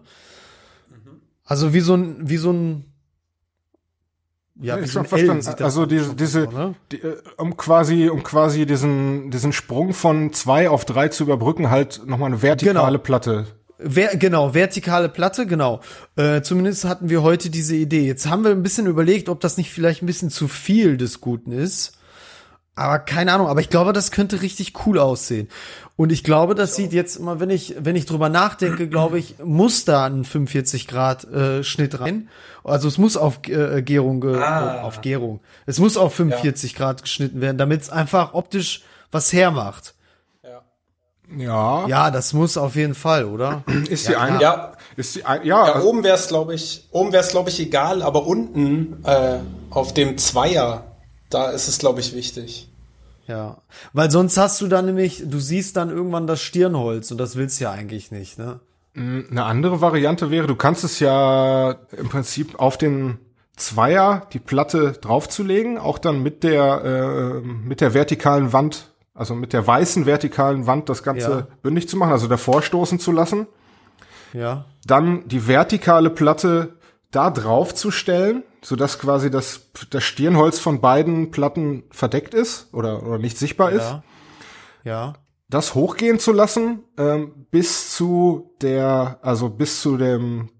Also wie so ein, wie so ein ja, ja so ein verstanden. Also diese, diese, ne? die, äh, um quasi, um quasi diesen, diesen Sprung von zwei auf drei zu überbrücken, halt nochmal eine vertikale genau. Platte Ver genau, vertikale Platte, genau. Äh, zumindest hatten wir heute diese Idee. Jetzt haben wir ein bisschen überlegt, ob das nicht vielleicht ein bisschen zu viel des Guten ist. Aber keine Ahnung, aber ich glaube, das könnte richtig cool aussehen. Und ich glaube, das sieht jetzt immer, wenn ich, wenn ich drüber nachdenke, glaube ich, muss da ein 45 Grad äh, Schnitt rein. Also es muss auf äh, Gärung, äh, ah. auf Gärung. Es muss auf 45 ja. Grad geschnitten werden, damit es einfach optisch was hermacht. Ja. Ja, das muss auf jeden Fall, oder? <clears throat> Ist die ja, eine? Ja. Ist die ein, ja. ja oben wäre es, glaube ich, oben wäre es, glaube ich, egal, aber unten äh, auf dem Zweier, da ist es, glaube ich, wichtig. Ja, weil sonst hast du dann nämlich, du siehst dann irgendwann das Stirnholz und das willst du ja eigentlich nicht, ne? Mm, eine andere Variante wäre, du kannst es ja im Prinzip auf den Zweier die Platte draufzulegen, auch dann mit der äh, mit der vertikalen Wand also mit der weißen vertikalen Wand das Ganze ja. bündig zu machen, also davor stoßen zu lassen. Ja. Dann die vertikale Platte da drauf zu stellen, sodass quasi das, das Stirnholz von beiden Platten verdeckt ist oder, oder nicht sichtbar ist. Ja. Ja. Das hochgehen zu lassen, ähm, bis zu der, also bis zu dem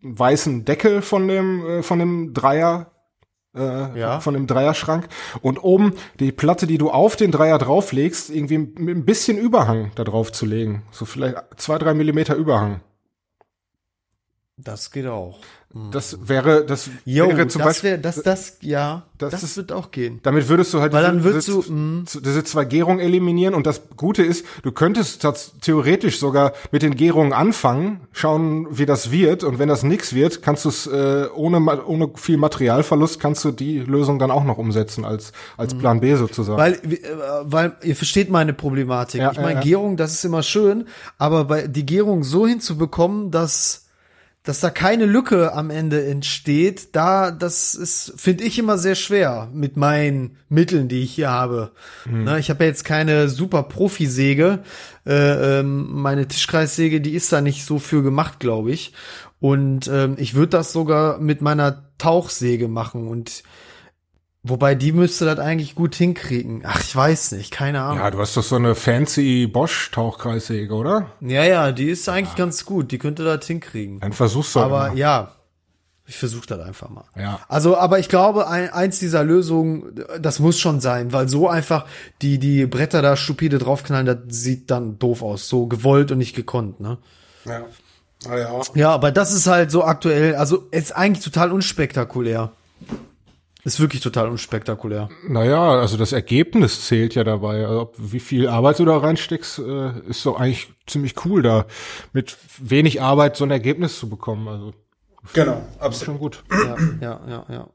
weißen Deckel von dem, äh, von dem Dreier, äh, Ja. von dem Dreierschrank. Und oben die Platte, die du auf den Dreier drauflegst, irgendwie mit ein bisschen Überhang da drauf zu legen. So vielleicht zwei, drei Millimeter Überhang. Das geht auch. Das wäre, das Jo, wäre zum das Beispiel, wäre, das, das, ja, das das, ist- wird auch gehen. damit würdest du halt Weil dann diese- würdest diese, du, mm. diese zwei Gärungen eliminieren und das Gute ist, du könntest theoretisch sogar mit den Gärungen anfangen, schauen, wie das wird und wenn das nix wird, kannst du es äh, ohne ohne viel Materialverlust kannst du die Lösung dann auch noch umsetzen als als Plan B sozusagen. Weil, äh, weil ihr versteht meine Problematik. Ja, ich meine, ja, ja. Gärung, das ist immer schön, aber bei die Gärung so hinzubekommen, dass dass da keine Lücke am Ende entsteht, da das ist finde ich immer sehr schwer mit meinen Mitteln, die ich hier habe. Mhm. Ne, ich habe ja jetzt keine super Profisäge. Äh, ähm, meine Tischkreissäge, die ist da nicht so für gemacht, glaube ich. Und ähm, ich würde das sogar mit meiner Tauchsäge machen und Wobei die müsste das eigentlich gut hinkriegen. Ach, ich weiß nicht, keine Ahnung. ja, du hast doch so eine fancy Bosch Tauchkreissäge, oder? Ja, ja, die ist eigentlich ganz gut. Die könnte das hinkriegen. Dann versuchst du Aber mal. ja, ich versuche das einfach mal. Ja. Also, aber ich glaube, ein, eins dieser Lösungen, das muss schon sein, weil so einfach die die Bretter da stupide draufknallen, das sieht dann doof aus, so gewollt und nicht gekonnt, ne? Ja. Ah, ja. Ja, aber das ist halt so aktuell, also ist eigentlich total unspektakulär. Ist wirklich total unspektakulär. Naja, also das Ergebnis zählt ja dabei. Also ob, wie viel Arbeit du da reinsteckst, äh, ist doch eigentlich ziemlich cool, da mit wenig Arbeit so ein Ergebnis zu bekommen. Also Genau, absolut. schon gut. ja, ja, ja, ja.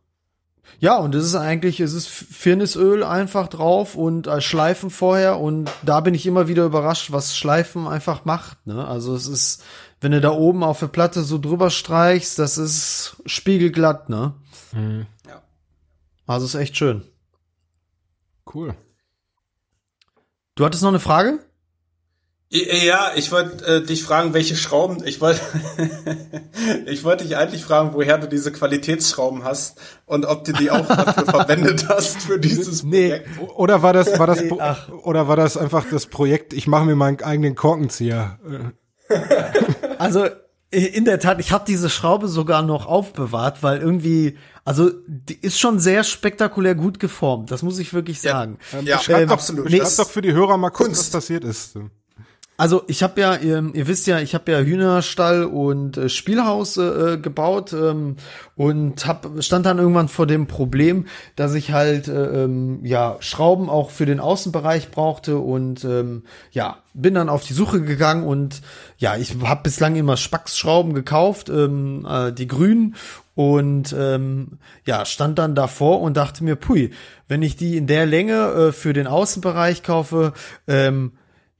Ja, und es ist eigentlich, es ist Firnisöl einfach drauf und äh, Schleifen vorher und da bin ich immer wieder überrascht, was Schleifen einfach macht. Ne? Also es ist, wenn du da oben auf der Platte so drüber streichst, das ist spiegelglatt, ne? Ja. Also ist echt schön. Cool. Du hattest noch eine Frage? Ja, ich wollte äh, dich fragen, welche Schrauben. Ich wollte, <laughs> ich wollte dich eigentlich fragen, woher du diese Qualitätsschrauben hast und ob du die auch dafür <laughs> verwendet hast für dieses Nee. Projekt. Oder war das, war das, Nee, ach. oder war das einfach das Projekt, ich mache mir meinen eigenen Korkenzieher? Äh, <laughs> Also in der Tat, ich habe diese Schraube sogar noch aufbewahrt, weil irgendwie, also die ist schon sehr spektakulär gut geformt. Das muss ich wirklich sagen. Ja, ähm, doch, absolut. beschreib Nee, doch für die Hörer mal kurz, Kunst. was passiert ist. Also ich habe ja, ihr, ihr wisst ja, ich habe ja Hühnerstall und äh, Spielhaus äh, gebaut ähm, und hab, stand dann irgendwann vor dem Problem, dass ich halt äh, ähm, ja Schrauben auch für den Außenbereich brauchte und ähm, ja bin dann auf die Suche gegangen und ja ich habe bislang immer Spacksschrauben gekauft, ähm, äh, die grünen und ähm, ja stand dann davor und dachte mir, pui, wenn ich die in der Länge äh, für den Außenbereich kaufe, ähm,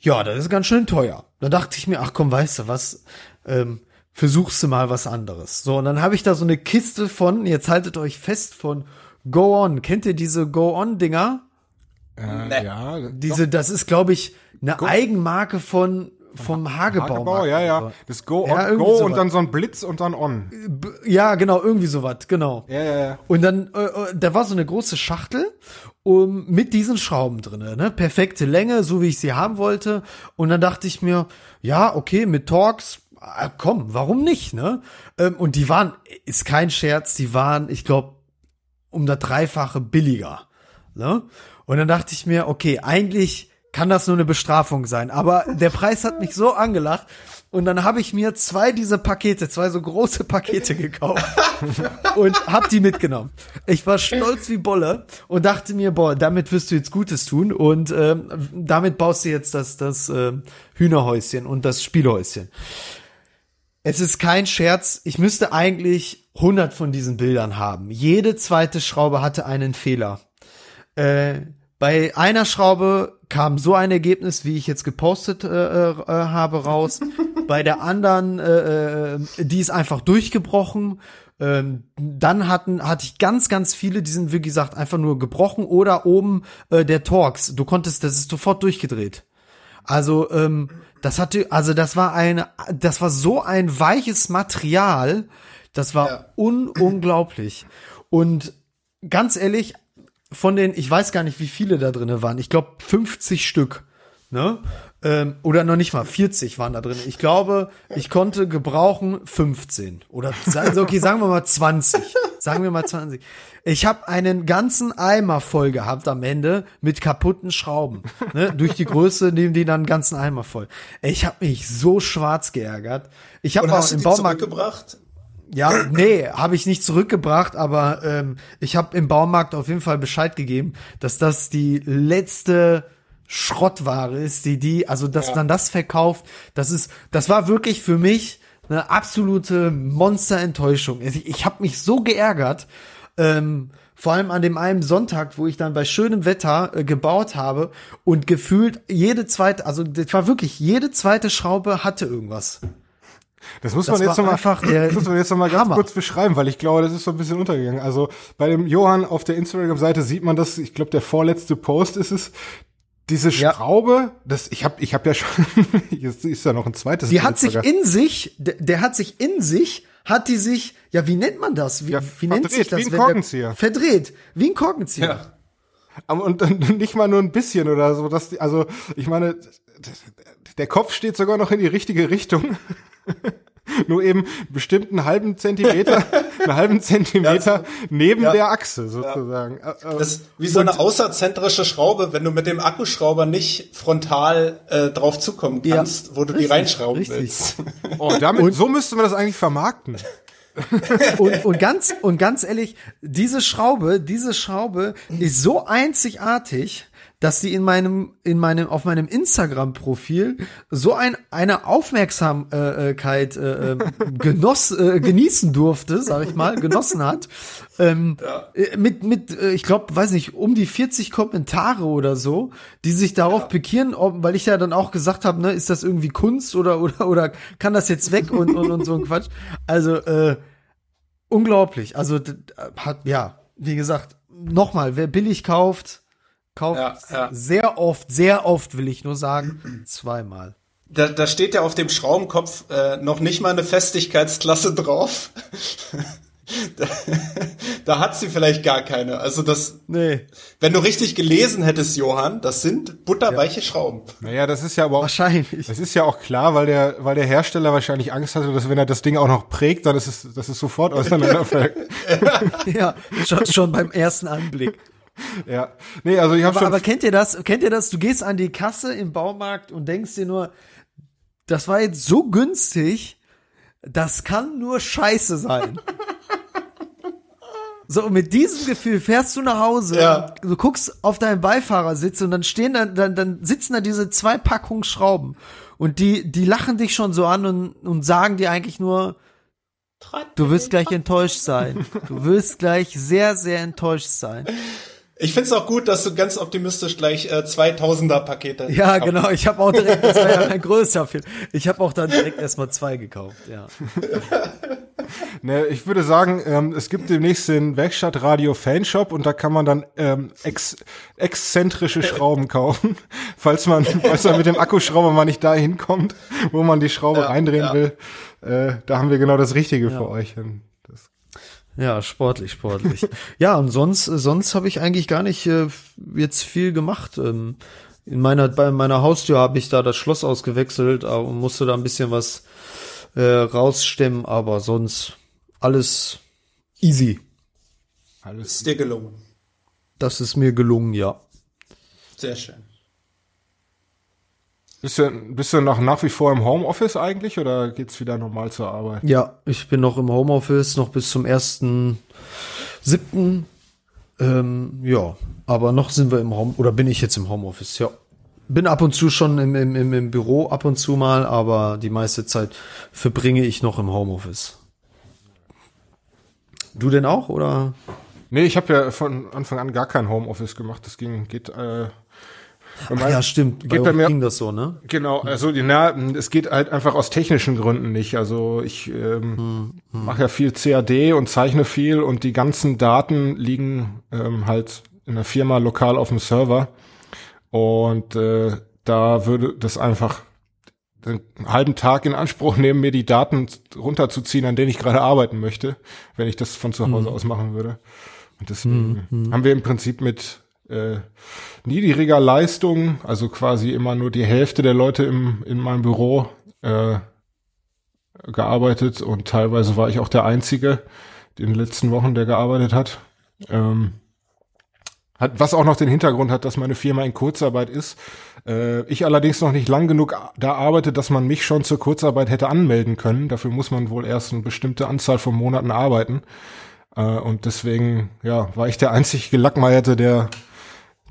ja, das ist ganz schön teuer. Da dachte ich mir, ach komm, weißt du was, ähm, versuchst du mal was anderes. So, und dann habe ich da so eine Kiste von, jetzt haltet euch fest, von Go On. Kennt ihr diese Go On-Dinger? Äh, Nee. Ja, Diese, das ist, glaube ich, eine Eigenmarke von vom Hagebau. Hagebau, ja, ja. Das Go, on, Ja, Go sowas. und dann so ein Blitz und dann On. Ja, genau, irgendwie sowas, genau. Ja, ja, ja. Und dann, äh, äh, da war so eine große Schachtel um, mit diesen Schrauben drinne, ne? Perfekte Länge, so wie ich sie haben wollte. Und dann dachte ich mir, ja, okay, mit Torx, äh, komm, warum nicht, ne? Ähm, und die waren, ist kein Scherz, die waren, ich glaube, um das Dreifache billiger. Ne? Und dann dachte ich mir, okay, eigentlich kann das nur eine Bestrafung sein. Aber der Preis hat mich so angelacht. Und dann habe ich mir zwei diese Pakete, zwei so große Pakete gekauft und hab die mitgenommen. Ich war stolz wie Bolle und dachte mir, boah, damit wirst du jetzt Gutes tun und ähm, damit baust du jetzt das, das ähm, Hühnerhäuschen und das Spielhäuschen. Es ist kein Scherz. Ich müsste eigentlich 100 von diesen Bildern haben. Jede zweite Schraube hatte einen Fehler. Äh, bei einer Schraube kam so ein Ergebnis, wie ich jetzt gepostet äh, äh, habe, raus. <laughs> bei der anderen, äh, äh, die ist einfach durchgebrochen. Ähm, dann hatten hatte ich ganz, ganz viele, die sind wie gesagt einfach nur gebrochen oder oben äh, der Torx. Du konntest, das ist sofort durchgedreht. Also, ähm, das hatte, also das war ein, das war so ein weiches Material, das war Ja. un unglaublich. Und ganz ehrlich, von den, ich weiß gar nicht, wie viele da drinne waren. Ich glaube 50 Stück, ne? Ähm, oder noch nicht mal 40 waren da drin. Ich glaube, ich konnte gebrauchen 15 oder also okay, sagen wir mal 20. Sagen wir mal 20. Ich habe einen ganzen Eimer voll gehabt am Ende mit kaputten Schrauben. Ne? Durch die Größe nehmen die dann einen ganzen Eimer voll. Ich habe mich so schwarz geärgert. Ich habe auch im Baumarkt zurückgebracht? Ja, nee, habe ich nicht zurückgebracht, aber ähm, ich habe im Baumarkt auf jeden Fall Bescheid gegeben, dass das die letzte Schrottware ist, die die, also dass Ja. man das verkauft, das ist, das war wirklich für mich eine absolute Monsterenttäuschung. Ich, ich habe mich so geärgert, ähm, vor allem an dem einen Sonntag, wo ich dann bei schönem Wetter äh, gebaut habe und gefühlt jede zweite, also das war wirklich jede zweite Schraube hatte irgendwas. Das muss Das man jetzt war noch mal, einfach <clears throat> der das muss man jetzt noch mal ganz kurz beschreiben, weil ich glaube, das ist so ein bisschen untergegangen. Also bei dem Johann auf der Instagram-Seite sieht man das. Ich glaube, der vorletzte Post ist es. Diese Ja. Schraube, das ich habe, ich habe ja schon, <laughs> jetzt ist ja noch ein zweites. Die Bild hat sich sogar. in sich, der, der hat sich in sich, hat die sich, ja, wie nennt man das? Wie, Ja, wie nennt sich das? wie ein wenn der- Korkenzieher. Verdreht, wie ein Korkenzieher. Ja. Aber- und dann <laughs> nicht mal nur ein bisschen oder so, dass die, also ich meine, der Kopf steht sogar noch in die richtige Richtung. <laughs> nur eben bestimmt einen halben Zentimeter, <laughs> einen halben Zentimeter neben ja. der Achse sozusagen. Äh, Das ist wie so eine außerzentrische Schraube, wenn du mit dem Akkuschrauber nicht frontal äh, drauf zukommen Ja, kannst, wo du die richtig, reinschrauben richtig. willst. <laughs> Oh, damit, so müsste man das eigentlich vermarkten. Und, und ganz, und ganz ehrlich, diese Schraube, diese Schraube ist so einzigartig, dass sie in meinem, in meinem, auf meinem Instagram-Profil so ein, eine Aufmerksamkeit äh, äh, genoss, äh, genießen durfte, sag ich mal, genossen hat. Ähm, äh, Mit, mit, äh, ich glaube, weiß nicht, um die 40 Kommentare oder so, die sich darauf pikieren, ob, weil ich ja dann auch gesagt habe, ne, ist das irgendwie Kunst oder, oder, oder kann das jetzt weg und, und, und so ein Quatsch. Also, äh, unglaublich. Also hat ja, wie gesagt, nochmal, wer billig kauft, kauft Ja, ja. sehr oft, sehr oft will ich nur sagen, <clears throat> zweimal. Da, da steht ja auf dem Schraubenkopf äh, noch nicht mal eine Festigkeitsklasse drauf. da, <laughs> da hat sie vielleicht gar keine. Also das, Nee, wenn du richtig gelesen hättest, Johann, das sind butterweiche Schrauben. Naja, das ist ja aber auch, wahrscheinlich. das ist ja auch klar, weil der, weil der Hersteller wahrscheinlich Angst hatte, dass wenn er das Ding auch noch prägt, dann ist es, dass es sofort <laughs> auseinanderfällt. <laughs> ja, schon, schon beim ersten Anblick. <laughs> ja. Nee, also ich habe Aber, schon, aber kennt ihr das? Kennt ihr das? Du gehst an die Kasse im Baumarkt und denkst dir nur, das war jetzt so günstig, das kann nur Scheiße sein. <laughs> So, und mit diesem Gefühl fährst du nach Hause, Ja. du guckst auf deinen Beifahrersitz und dann stehen da, dann, dann sitzen da diese zwei Packungen Schrauben und die, die lachen dich schon so an und, und sagen dir eigentlich nur, du wirst gleich enttäuscht sein. Du wirst gleich sehr, sehr enttäuscht sein. <laughs> Ich find's auch gut, dass du ganz optimistisch gleich äh, 2000er Pakete. Ja, genau. Ich habe auch direkt, das war ja ein größer Film. Ich habe auch dann direkt erstmal zwei gekauft. Ja. <laughs> ne, ich würde sagen, ähm, es gibt demnächst den Werkstattradio Fanshop und da kann man dann ähm, ex, exzentrische Schrauben kaufen, <laughs> falls man, falls man mit dem Akkuschrauber mal nicht dahin kommt, wo man die Schraube Ja, reindrehen ja. will. Äh, da haben wir genau das Richtige für euch. Ja, sportlich, sportlich. <laughs> ja, und sonst, sonst habe ich eigentlich gar nicht äh, jetzt viel gemacht. Ähm, in meiner, bei meiner Haustür habe ich da das Schloss ausgewechselt äh, und musste da ein bisschen was äh, rausstemmen, aber sonst alles easy. alles. Ist dir gelungen. Das ist mir gelungen, ja. Sehr schön. Bist du, bist du noch nach wie vor im Homeoffice eigentlich oder geht's wieder normal zur Arbeit? Ja, ich bin noch im Homeoffice, noch bis zum ersten siebten. Ähm, ja, aber noch sind wir im Home, oder bin ich jetzt im Homeoffice, ja. Bin ab und zu schon im, im, im, Büro, ab und zu mal, aber die meiste Zeit verbringe ich noch im Homeoffice. Du denn auch, oder? Nee, ich habe ja von Anfang an gar kein Homeoffice gemacht. Das ging, geht, äh, Ach ja, stimmt. geht Bei bei mir- ging das so, ne? Genau, also na, es geht halt einfach aus technischen Gründen nicht. Also ich ähm, mache ja viel CAD und zeichne viel und die ganzen Daten liegen ähm, halt in der Firma lokal auf dem Server. Und äh, da würde das einfach einen halben Tag in Anspruch nehmen, mir die Daten runterzuziehen, an denen ich gerade arbeiten möchte, wenn ich das von zu Hause mhm. aus machen würde. Und deswegen mhm. haben wir im Prinzip mit äh, niedriger Leistung, also quasi immer nur die Hälfte der Leute im, in meinem Büro äh, gearbeitet und teilweise war ich auch der Einzige in den letzten Wochen, der gearbeitet hat. Ähm, hat was auch noch den Hintergrund hat, dass meine Firma in Kurzarbeit ist. Äh, ich allerdings noch nicht lang genug da arbeite, dass man mich schon zur Kurzarbeit hätte anmelden können. Dafür muss man wohl erst eine bestimmte Anzahl von Monaten arbeiten. Äh, und deswegen, ja, war ich der einzig Gelackmeierte, der,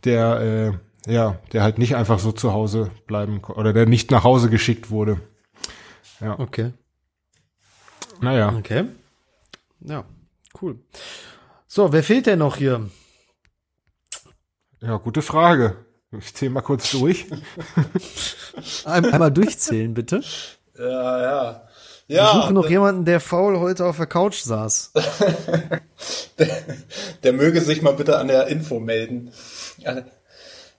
der, äh, ja, der halt nicht einfach so zu Hause bleiben oder der nicht nach Hause geschickt wurde. Ja. Okay. Naja. Okay. Ja, cool. So, wer fehlt denn noch hier? Ja, gute Frage. Ich zähle mal kurz durch. Einmal durchzählen, bitte. Ja, ja. Ja, Wir suchen noch jemanden, der faul heute auf der Couch saß. <laughs> der, der, möge sich mal bitte an der Info melden.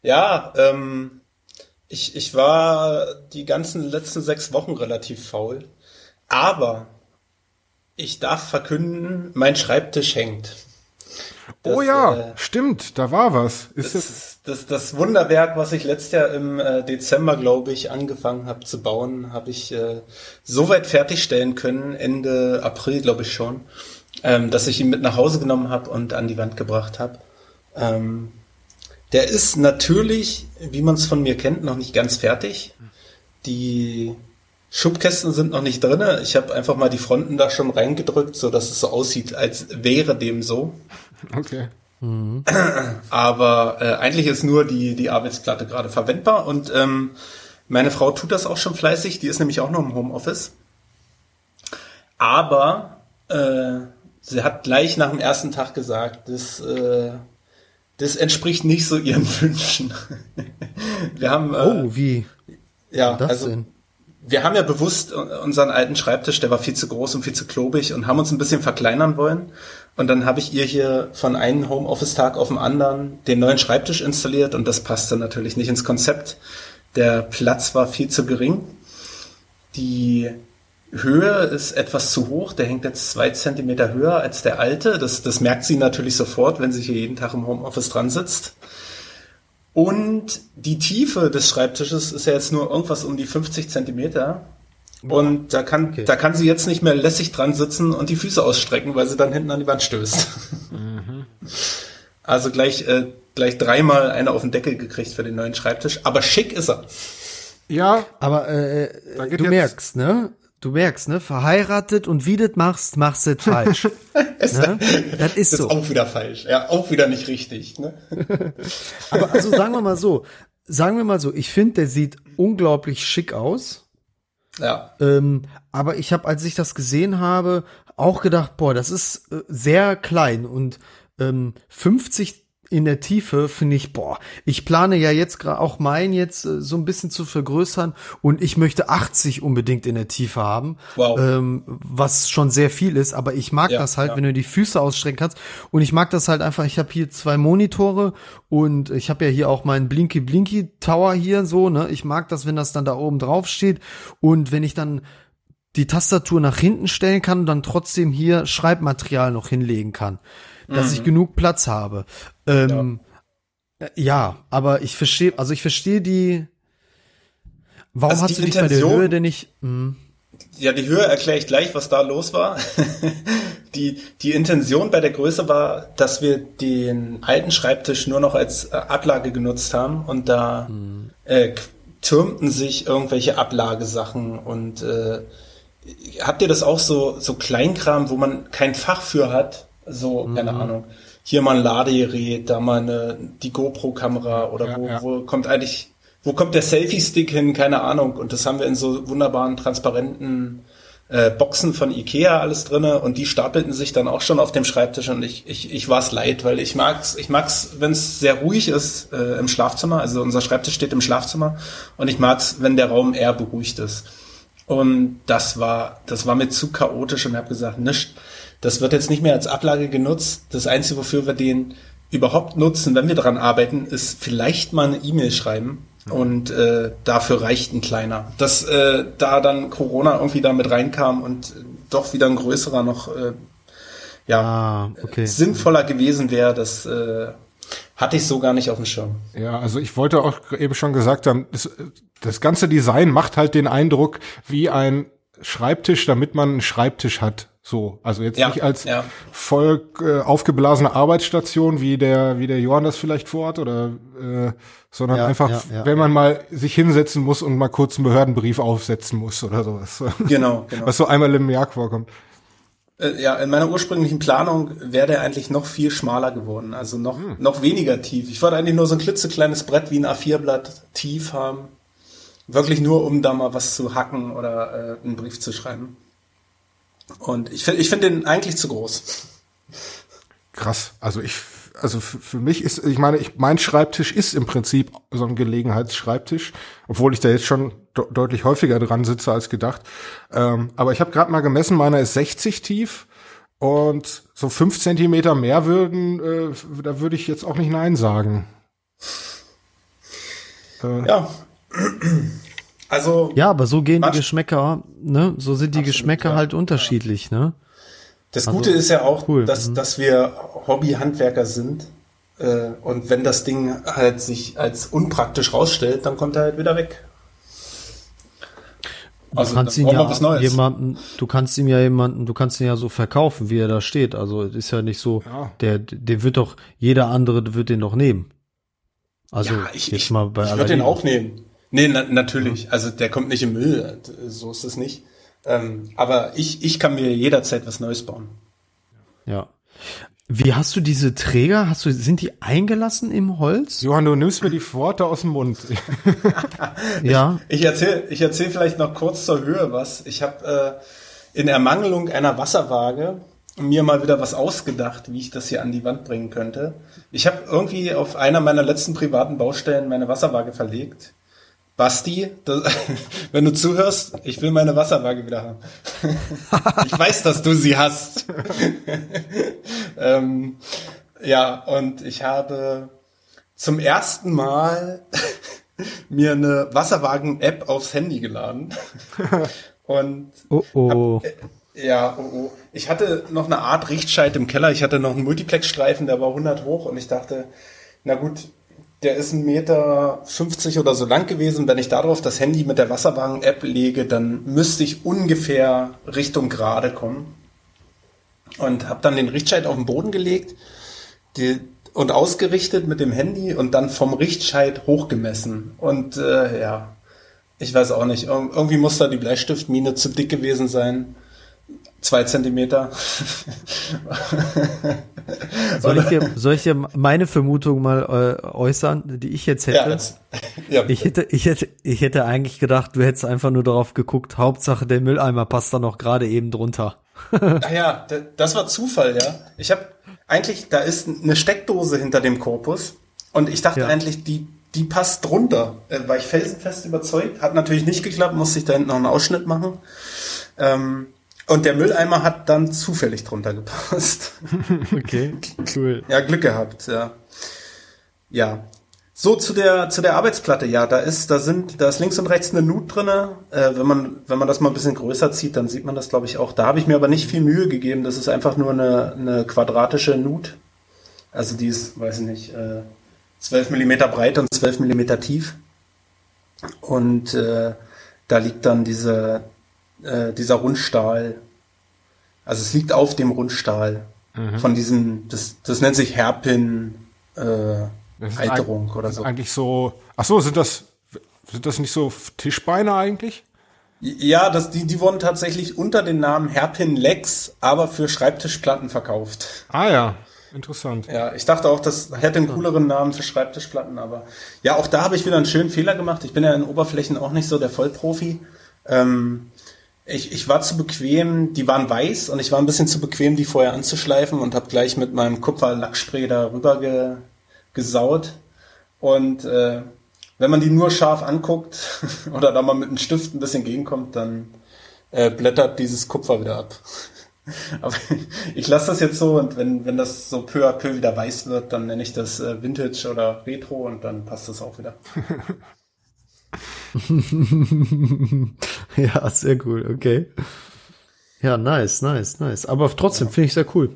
Ja, ähm, ich, ich war die ganzen letzten sechs Wochen relativ faul. Aber ich darf verkünden, mein Schreibtisch hängt. Das, oh ja, äh, stimmt, da war was. Ist das, das, das Wunderwerk, was ich letztes Jahr im äh, Dezember, glaube ich, angefangen habe zu bauen, habe ich äh, so weit fertigstellen können, Ende April, glaube ich schon, ähm, dass ich ihn mit nach Hause genommen habe und an die Wand gebracht habe. Ähm, der ist natürlich, wie man es von mir kennt, noch nicht ganz fertig. Die Schubkästen sind noch nicht drinne. Ich habe einfach mal die Fronten da schon reingedrückt, so dass es so aussieht, als wäre dem so. Okay. Mhm. <clears throat> Aber äh, eigentlich ist nur die, die Arbeitsplatte gerade verwendbar und ähm, meine Frau tut das auch schon fleißig, die ist nämlich auch noch im Homeoffice. Aber äh, sie hat gleich nach dem ersten Tag gesagt, das, äh, das entspricht nicht so ihren <laughs> Wünschen. Wir haben. Äh, oh, wie? Ja, also denn? wir haben ja bewusst unseren alten Schreibtisch, der war viel zu groß und viel zu klobig und haben uns ein bisschen verkleinern wollen. Und dann habe ich ihr hier von einem Homeoffice-Tag auf den anderen den neuen Schreibtisch installiert und das passte natürlich nicht ins Konzept. Der Platz war viel zu gering. Die Höhe ist etwas zu hoch. Der hängt jetzt zwei Zentimeter höher als der alte. Das, das merkt sie natürlich sofort, wenn sie hier jeden Tag im Homeoffice dran sitzt. Und die Tiefe des Schreibtisches ist ja jetzt nur irgendwas um die 50 Zentimeter. Und da kann, okay. da kann sie jetzt nicht mehr lässig dran sitzen und die Füße ausstrecken, weil sie dann hinten an die Wand stößt. Mhm. Also gleich, äh, gleich dreimal eine auf den Deckel gekriegt für den neuen Schreibtisch. Aber schick ist er. Ja. Aber äh, du merkst, ne? Du merkst, ne? Verheiratet und wie du das machst, machst du das falsch. <laughs> ne? Das ist das so. Ist auch wieder falsch. Ja, auch wieder nicht richtig. Ne? <laughs> Aber also sagen wir mal so, sagen wir mal so, ich finde, der sieht unglaublich schick aus. Ja. Ähm, aber ich habe, als ich das gesehen habe, auch gedacht, boah, das ist äh, sehr klein und ähm, 50 in der Tiefe finde ich, boah, ich plane ja jetzt gerade auch mein jetzt äh, so ein bisschen zu vergrößern und ich möchte 80 unbedingt in der Tiefe haben, wow. ähm, was schon sehr viel ist, aber ich mag ja, das halt, ja. wenn du die Füße ausstrecken kannst und ich mag das halt einfach, ich habe hier zwei Monitore und ich habe ja hier auch meinen Blinky Blinky Tower hier so, ne, ich mag das, wenn das dann da oben drauf steht und wenn ich dann die Tastatur nach hinten stellen kann und dann trotzdem hier Schreibmaterial noch hinlegen kann dass mhm. ich genug Platz habe. Ähm, ja. ja. aber ich verstehe, also ich verstehe die. Warum also hast du dich bei der Höhe denn nicht? Mh? Hm? Ja, die Höhe erkläre ich gleich, was da los war. <laughs> die, die Intention bei der Größe war, dass wir den alten Schreibtisch nur noch als äh, Ablage genutzt haben und da mhm. äh, türmten sich irgendwelche Ablagesachen und äh, habt ihr das auch so, so Kleinkram, wo man kein Fach für hat? So, mhm. keine Ahnung. Hier mal ein Ladegerät, da mal eine, die GoPro-Kamera oder ja, wo, ja. wo kommt eigentlich, wo kommt der Selfie-Stick hin? Keine Ahnung. Und das haben wir in so wunderbaren, transparenten äh, Boxen von Ikea alles drinne und die stapelten sich dann auch schon auf dem Schreibtisch und ich, ich, ich war es leid, weil ich mag's, ich mag's, wenn es sehr ruhig ist äh, im Schlafzimmer. Also unser Schreibtisch steht im Schlafzimmer und ich mag's, wenn der Raum eher beruhigt ist. Und das war, das war mir zu chaotisch und habe gesagt, nicht das wird jetzt nicht mehr als Ablage genutzt. Das Einzige, wofür wir den überhaupt nutzen, wenn wir daran arbeiten, ist vielleicht mal eine E-Mail schreiben. Und äh, dafür reicht ein kleiner. Dass äh, da dann Corona irgendwie da mit reinkam und doch wieder ein größerer noch äh, ja, Ah, okay. sinnvoller gewesen wäre, das äh, hatte ich so gar nicht auf dem Schirm. Ja, also ich wollte auch eben schon gesagt haben, das, das ganze Design macht halt den Eindruck wie ein Schreibtisch, damit man einen Schreibtisch hat. So, also jetzt Ja, nicht als ja. voll äh, aufgeblasene Arbeitsstation, wie der wie der Johann das vielleicht vorhat, oder äh, sondern Ja, einfach, ja, ja. wenn man mal sich hinsetzen muss und mal kurz einen Behördenbrief aufsetzen muss oder sowas, <laughs> Genau, genau. was so einmal im Jahr vorkommt. Äh, ja, in meiner ursprünglichen Planung wäre der eigentlich noch viel schmaler geworden, also noch, noch weniger tief. Ich wollte eigentlich nur so ein klitzekleines Brett wie ein A4-Blatt tief haben. Wirklich nur, um da mal was zu hacken oder äh, einen Brief zu schreiben. Und ich finde ich finde den eigentlich zu groß. Krass. Also ich, also für, mich ist, ich meine, ich, mein Schreibtisch ist im Prinzip so ein Gelegenheitsschreibtisch, obwohl ich da jetzt schon de deutlich häufiger dran sitze als gedacht. Ähm, aber ich habe gerade mal gemessen, meiner ist 60 tief und so fünf Zentimeter mehr würden, äh, da würde ich jetzt auch nicht Nein sagen. Äh, Ja. Also, Ja, aber so gehen die? Geschmäcker, ne? So sind die Absolut, Geschmäcker ja. halt unterschiedlich, ne? Das Also, Gute ist ja auch, cool, dass, mhm. dass wir Hobbyhandwerker sind. Äh, und wenn das Ding halt sich als unpraktisch rausstellt, dann kommt er halt wieder weg. Du Also, kannst ihn ja jemanden, du kannst ihm ja jemanden, du kannst ihn ja so verkaufen, wie er da steht. Also es ist ja nicht so, Ja. der, den wird doch, jeder andere wird den doch nehmen. Also ja, ich, jetzt ich, mal bei ich würde den auch nehmen. Nee, na, natürlich. Also der kommt nicht im Müll. So ist es nicht. Ähm, aber ich, ich kann mir jederzeit was Neues bauen. Ja. Wie hast du diese Träger? Hast du, sind die eingelassen im Holz? Johann, du nimmst mir die Worte aus dem Mund. <laughs> Ja. Ich erzähle ich erzähl vielleicht noch kurz zur Höhe was. Ich habe äh, in Ermangelung einer Wasserwaage mir mal wieder was ausgedacht, wie ich das hier an die Wand bringen könnte. Ich habe irgendwie auf einer meiner letzten privaten Baustellen meine Wasserwaage verlegt. Basti, das, <laughs> wenn du zuhörst, ich will meine Wasserwaage wieder haben. <laughs> ich weiß, dass du sie hast. <laughs> ähm, ja, und ich habe zum ersten Mal mir eine Wasserwagen-App aufs Handy geladen. Und Oh oh. ja, oh, oh. ich hatte noch eine Art Richtscheit im Keller. Ich hatte noch einen Multiplex-Streifen, der war 100 hoch und ich dachte, na gut, der ist ein Meter 50 oder so lang gewesen. Wenn ich darauf das Handy mit der Wasserwagen-App lege, dann müsste ich ungefähr Richtung gerade kommen. Und habe dann den Richtscheit auf den Boden gelegt die, und ausgerichtet mit dem Handy und dann vom Richtscheit hochgemessen. Und äh, ja, ich weiß auch nicht. Ir- Irgendwie muss da die Bleistiftmine zu dick gewesen sein. Zwei Zentimeter. Soll ich dir, <laughs> soll ich dir meine Vermutung mal äh, äußern, die ich jetzt hätte? ja, das, ja, Ich hätte, ich hätte, ich hätte eigentlich gedacht, du hättest einfach nur darauf geguckt, Hauptsache der Mülleimer passt da noch gerade eben drunter. Ach ja, das war Zufall, ja. Ich habe eigentlich, da ist eine Steckdose hinter dem Korpus und ich dachte Ja. eigentlich, die, die passt drunter. Äh, war ich felsenfest überzeugt. Hat natürlich nicht geklappt, musste ich da hinten noch einen Ausschnitt machen. Ähm, und der Mülleimer hat dann zufällig drunter gepasst. <laughs> Okay, cool. Ja, Glück gehabt, ja. Ja. So zu der zu der Arbeitsplatte, ja, da ist da sind da ist links und rechts eine Nut drinne. Äh, wenn man wenn man das mal ein bisschen größer zieht, dann sieht man das glaube ich auch. Da habe ich mir aber nicht viel Mühe gegeben. Das ist einfach nur eine eine quadratische Nut. Also die ist, weiß ich nicht, äh, 12 Millimeter breit und 12 Millimeter tief. Und äh, da liegt dann diese äh, dieser Rundstahl. Also es liegt auf dem Rundstahl von diesem, das, das nennt sich Hairpin äh, Halterung oder so. Eigentlich so. Ach so, sind das sind das nicht so Tischbeine eigentlich? Ja, das, die, die wurden tatsächlich unter dem Namen Hairpin Lex, aber für Schreibtischplatten verkauft. Ah ja, interessant. Ja, ich dachte auch, das hätte einen cooleren Namen für Schreibtischplatten, aber ja, auch da habe ich wieder einen schönen Fehler gemacht. Ich bin ja in Oberflächen auch nicht so der Vollprofi. Ähm, ich, ich war zu bequem, die waren weiß und ich war ein bisschen zu bequem, die vorher anzuschleifen und habe gleich mit meinem Kupferlackspray da rüber ge, gesaut. Und äh, wenn man die nur scharf anguckt <laughs> oder da mal mit einem Stift ein bisschen gegenkommt, dann äh, blättert dieses Kupfer wieder ab. <laughs> Aber ich lasse das jetzt so und wenn, wenn das so peu à peu wieder weiß wird, dann nenne ich das äh, Vintage oder Retro und dann passt das auch wieder. <laughs> <laughs> ja, sehr cool, okay. Ja, nice, nice, nice. Aber trotzdem finde ich sehr cool.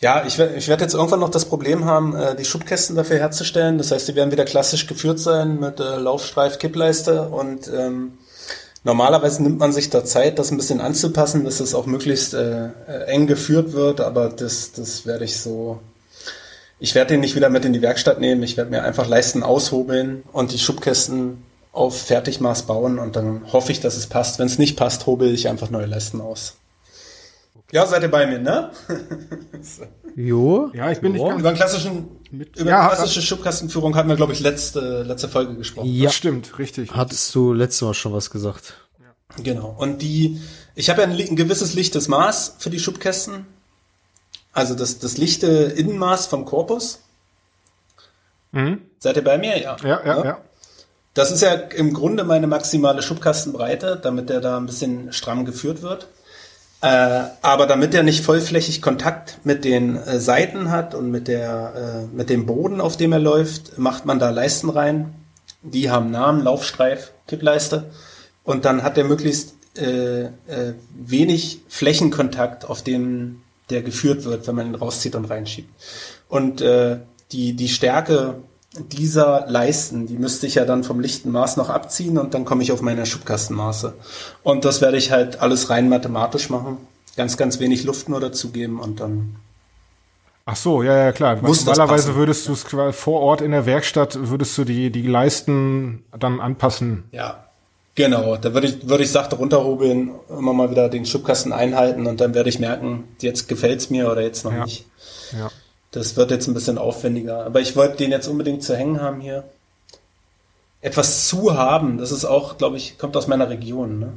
Ja, ich, ich werde jetzt irgendwann noch das Problem haben, äh, die Schubkästen dafür herzustellen. Das heißt, die werden wieder klassisch geführt sein mit äh, Laufstreif, Kippleiste und ähm, normalerweise nimmt man sich da Zeit, das ein bisschen anzupassen, dass es auch möglichst äh, äh, eng geführt wird, aber das, das werde ich so. Ich werde den nicht wieder mit in die Werkstatt nehmen. Ich werde mir einfach Leisten aushobeln und die Schubkästen auf Fertigmaß bauen und dann hoffe ich, dass es passt. Wenn es nicht passt, hobel ich einfach neue Leisten aus. Ja, seid ihr bei mir, ne? <laughs> Jo. Ja, ich bin nicht ganz Über, klassischen, über Ja, klassische Schubkastenführung hatten wir, glaube ich, letzte, letzte Folge gesprochen. Ja, Das stimmt, richtig. hattest du letztes Mal schon was gesagt. Genau. Und die, ich habe ja ein, ein gewisses lichtes Maß für die Schubkästen. Also das, das lichte Innenmaß vom Korpus. Mhm. Seid ihr bei mir? Ja. Ja, ja, ja. Das ist ja im Grunde meine maximale Schubkastenbreite, damit der da ein bisschen stramm geführt wird. Äh, aber damit er nicht vollflächig Kontakt mit den äh, Seiten hat und mit der äh, mit dem Boden, auf dem er läuft, macht man da Leisten rein. Die haben Namen, Laufstreif, Kippleiste. Und dann hat er möglichst äh, äh, wenig Flächenkontakt, auf dem der geführt wird, wenn man ihn rauszieht und reinschiebt. Und äh, die, die Stärke dieser Leisten, die müsste ich ja dann vom lichten Maß noch abziehen und dann komme ich auf meine Schubkastenmaße. Und das werde ich halt alles rein mathematisch machen. Ganz, ganz wenig Luft nur dazugeben und dann. Ach so, ja, ja, klar. Normalerweise würdest du es vor Ort in der Werkstatt, würdest du die, die Leisten dann anpassen. Ja. Genau, da würde ich, würde ich sachte runterhobeln, immer mal wieder den Schubkasten einhalten und dann werde ich merken, jetzt gefällt's mir oder jetzt noch Ja. nicht. Ja. Das wird jetzt ein bisschen aufwendiger. Aber ich wollte den jetzt unbedingt zu hängen haben hier. Etwas zu haben, das ist auch, glaube ich, kommt aus meiner Region. Ne?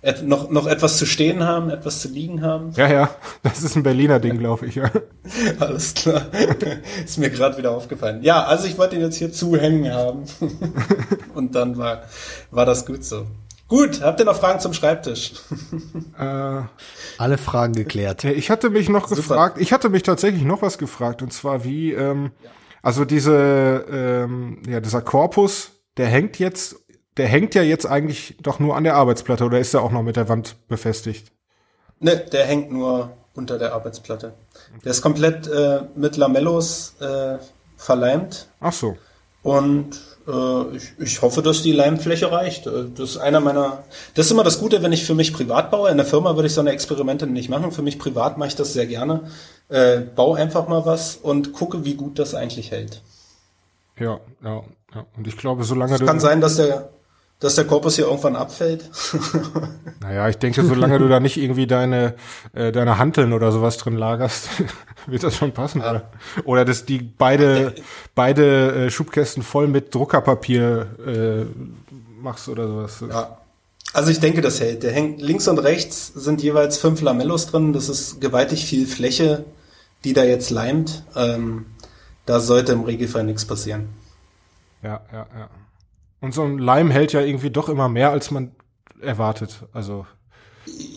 Et, noch, noch etwas zu stehen haben, etwas zu liegen haben. Ja, ja, das ist ein Berliner Ding, glaube ich. Ja. <laughs> Alles klar. <laughs> ist mir gerade wieder aufgefallen. Ja, also ich wollte ihn jetzt hier zu hängen haben. <laughs> Und dann war, war das gut so. Gut, habt ihr noch Fragen zum Schreibtisch? Äh, Alle Fragen geklärt. ich hatte mich noch Super. gefragt, ich hatte mich tatsächlich noch was gefragt, und zwar wie, ähm, also diese, ähm, ja, dieser Korpus, der hängt jetzt, der hängt ja jetzt eigentlich doch nur an der Arbeitsplatte oder ist er auch noch mit der Wand befestigt? Ne, der hängt nur unter der Arbeitsplatte. Der ist komplett äh, mit Lamellos äh, verleimt. Ach so. Und äh, ich, ich hoffe, dass die Leimfläche reicht. Äh, Das ist einer meiner. Das ist immer das Gute, wenn ich für mich privat baue. In der Firma würde ich so eine Experimente nicht machen. Für mich privat mache ich das sehr gerne. Äh, bau einfach mal was und gucke, wie gut das eigentlich hält. Ja, ja, ja. Und ich glaube, solange du. Kann sein, dass der, dass der Korpus hier irgendwann abfällt. <laughs> Naja, ich denke, solange du da nicht irgendwie deine, äh, deine Hanteln oder sowas drin lagerst, <laughs> wird das schon passen. Oder, oder dass die beide, beide äh, Schubkästen voll mit Druckerpapier äh, machst oder sowas. Ja. Also ich denke, das hält. Der hängt links und rechts sind jeweils fünf Lamellos drin. Das ist gewaltig viel Fläche, die da jetzt leimt. Ähm, da sollte im Regelfall nichts passieren. Ja, ja, ja. Und so ein Leim hält ja irgendwie doch immer mehr, als man erwartet. Also,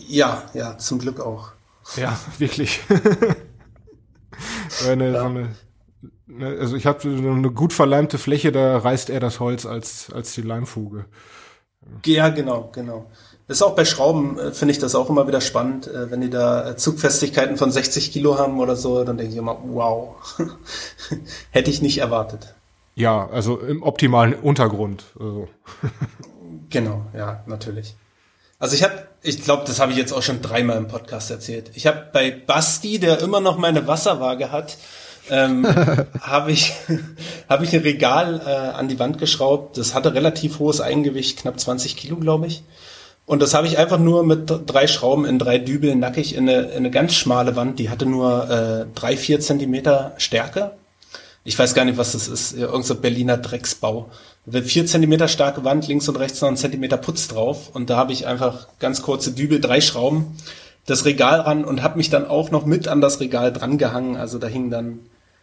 Ja, ja, zum Glück auch. ja, <laughs> wirklich. eine, so eine, ne, also ich habe so eine gut verleimte Fläche, da reißt er das Holz als, als die Leimfuge. Ja, genau, genau. Das ist auch bei Schrauben, äh, finde ich das auch immer wieder spannend. Äh, wenn die da äh, Zugfestigkeiten von 60 Kilo haben oder so, dann denke ich immer, wow, <laughs> hätte ich nicht erwartet. Ja, also im optimalen Untergrund. Also. <laughs> Genau, ja, natürlich. Also ich habe, ich glaube, das habe ich jetzt auch schon dreimal im Podcast erzählt. Ich habe bei Basti, der immer noch meine Wasserwaage hat, ähm, <laughs> habe ich <laughs> habe ich ein Regal äh, an die Wand geschraubt. Das hatte relativ hohes Eigengewicht, knapp 20 Kilo, glaube ich. Und das habe ich einfach nur mit drei Schrauben in drei Dübeln nackig in eine, in eine ganz schmale Wand. Die hatte nur äh, drei, vier Zentimeter Stärke. Ich weiß gar nicht, was das ist. Irgend so Berliner Drecksbau. Vier Zentimeter starke Wand, links und rechts noch ein Zentimeter Putz drauf. Und da habe ich einfach ganz kurze Dübel, drei Schrauben, das Regal ran und habe mich dann auch noch mit an das Regal dran gehangen. Also da hing dann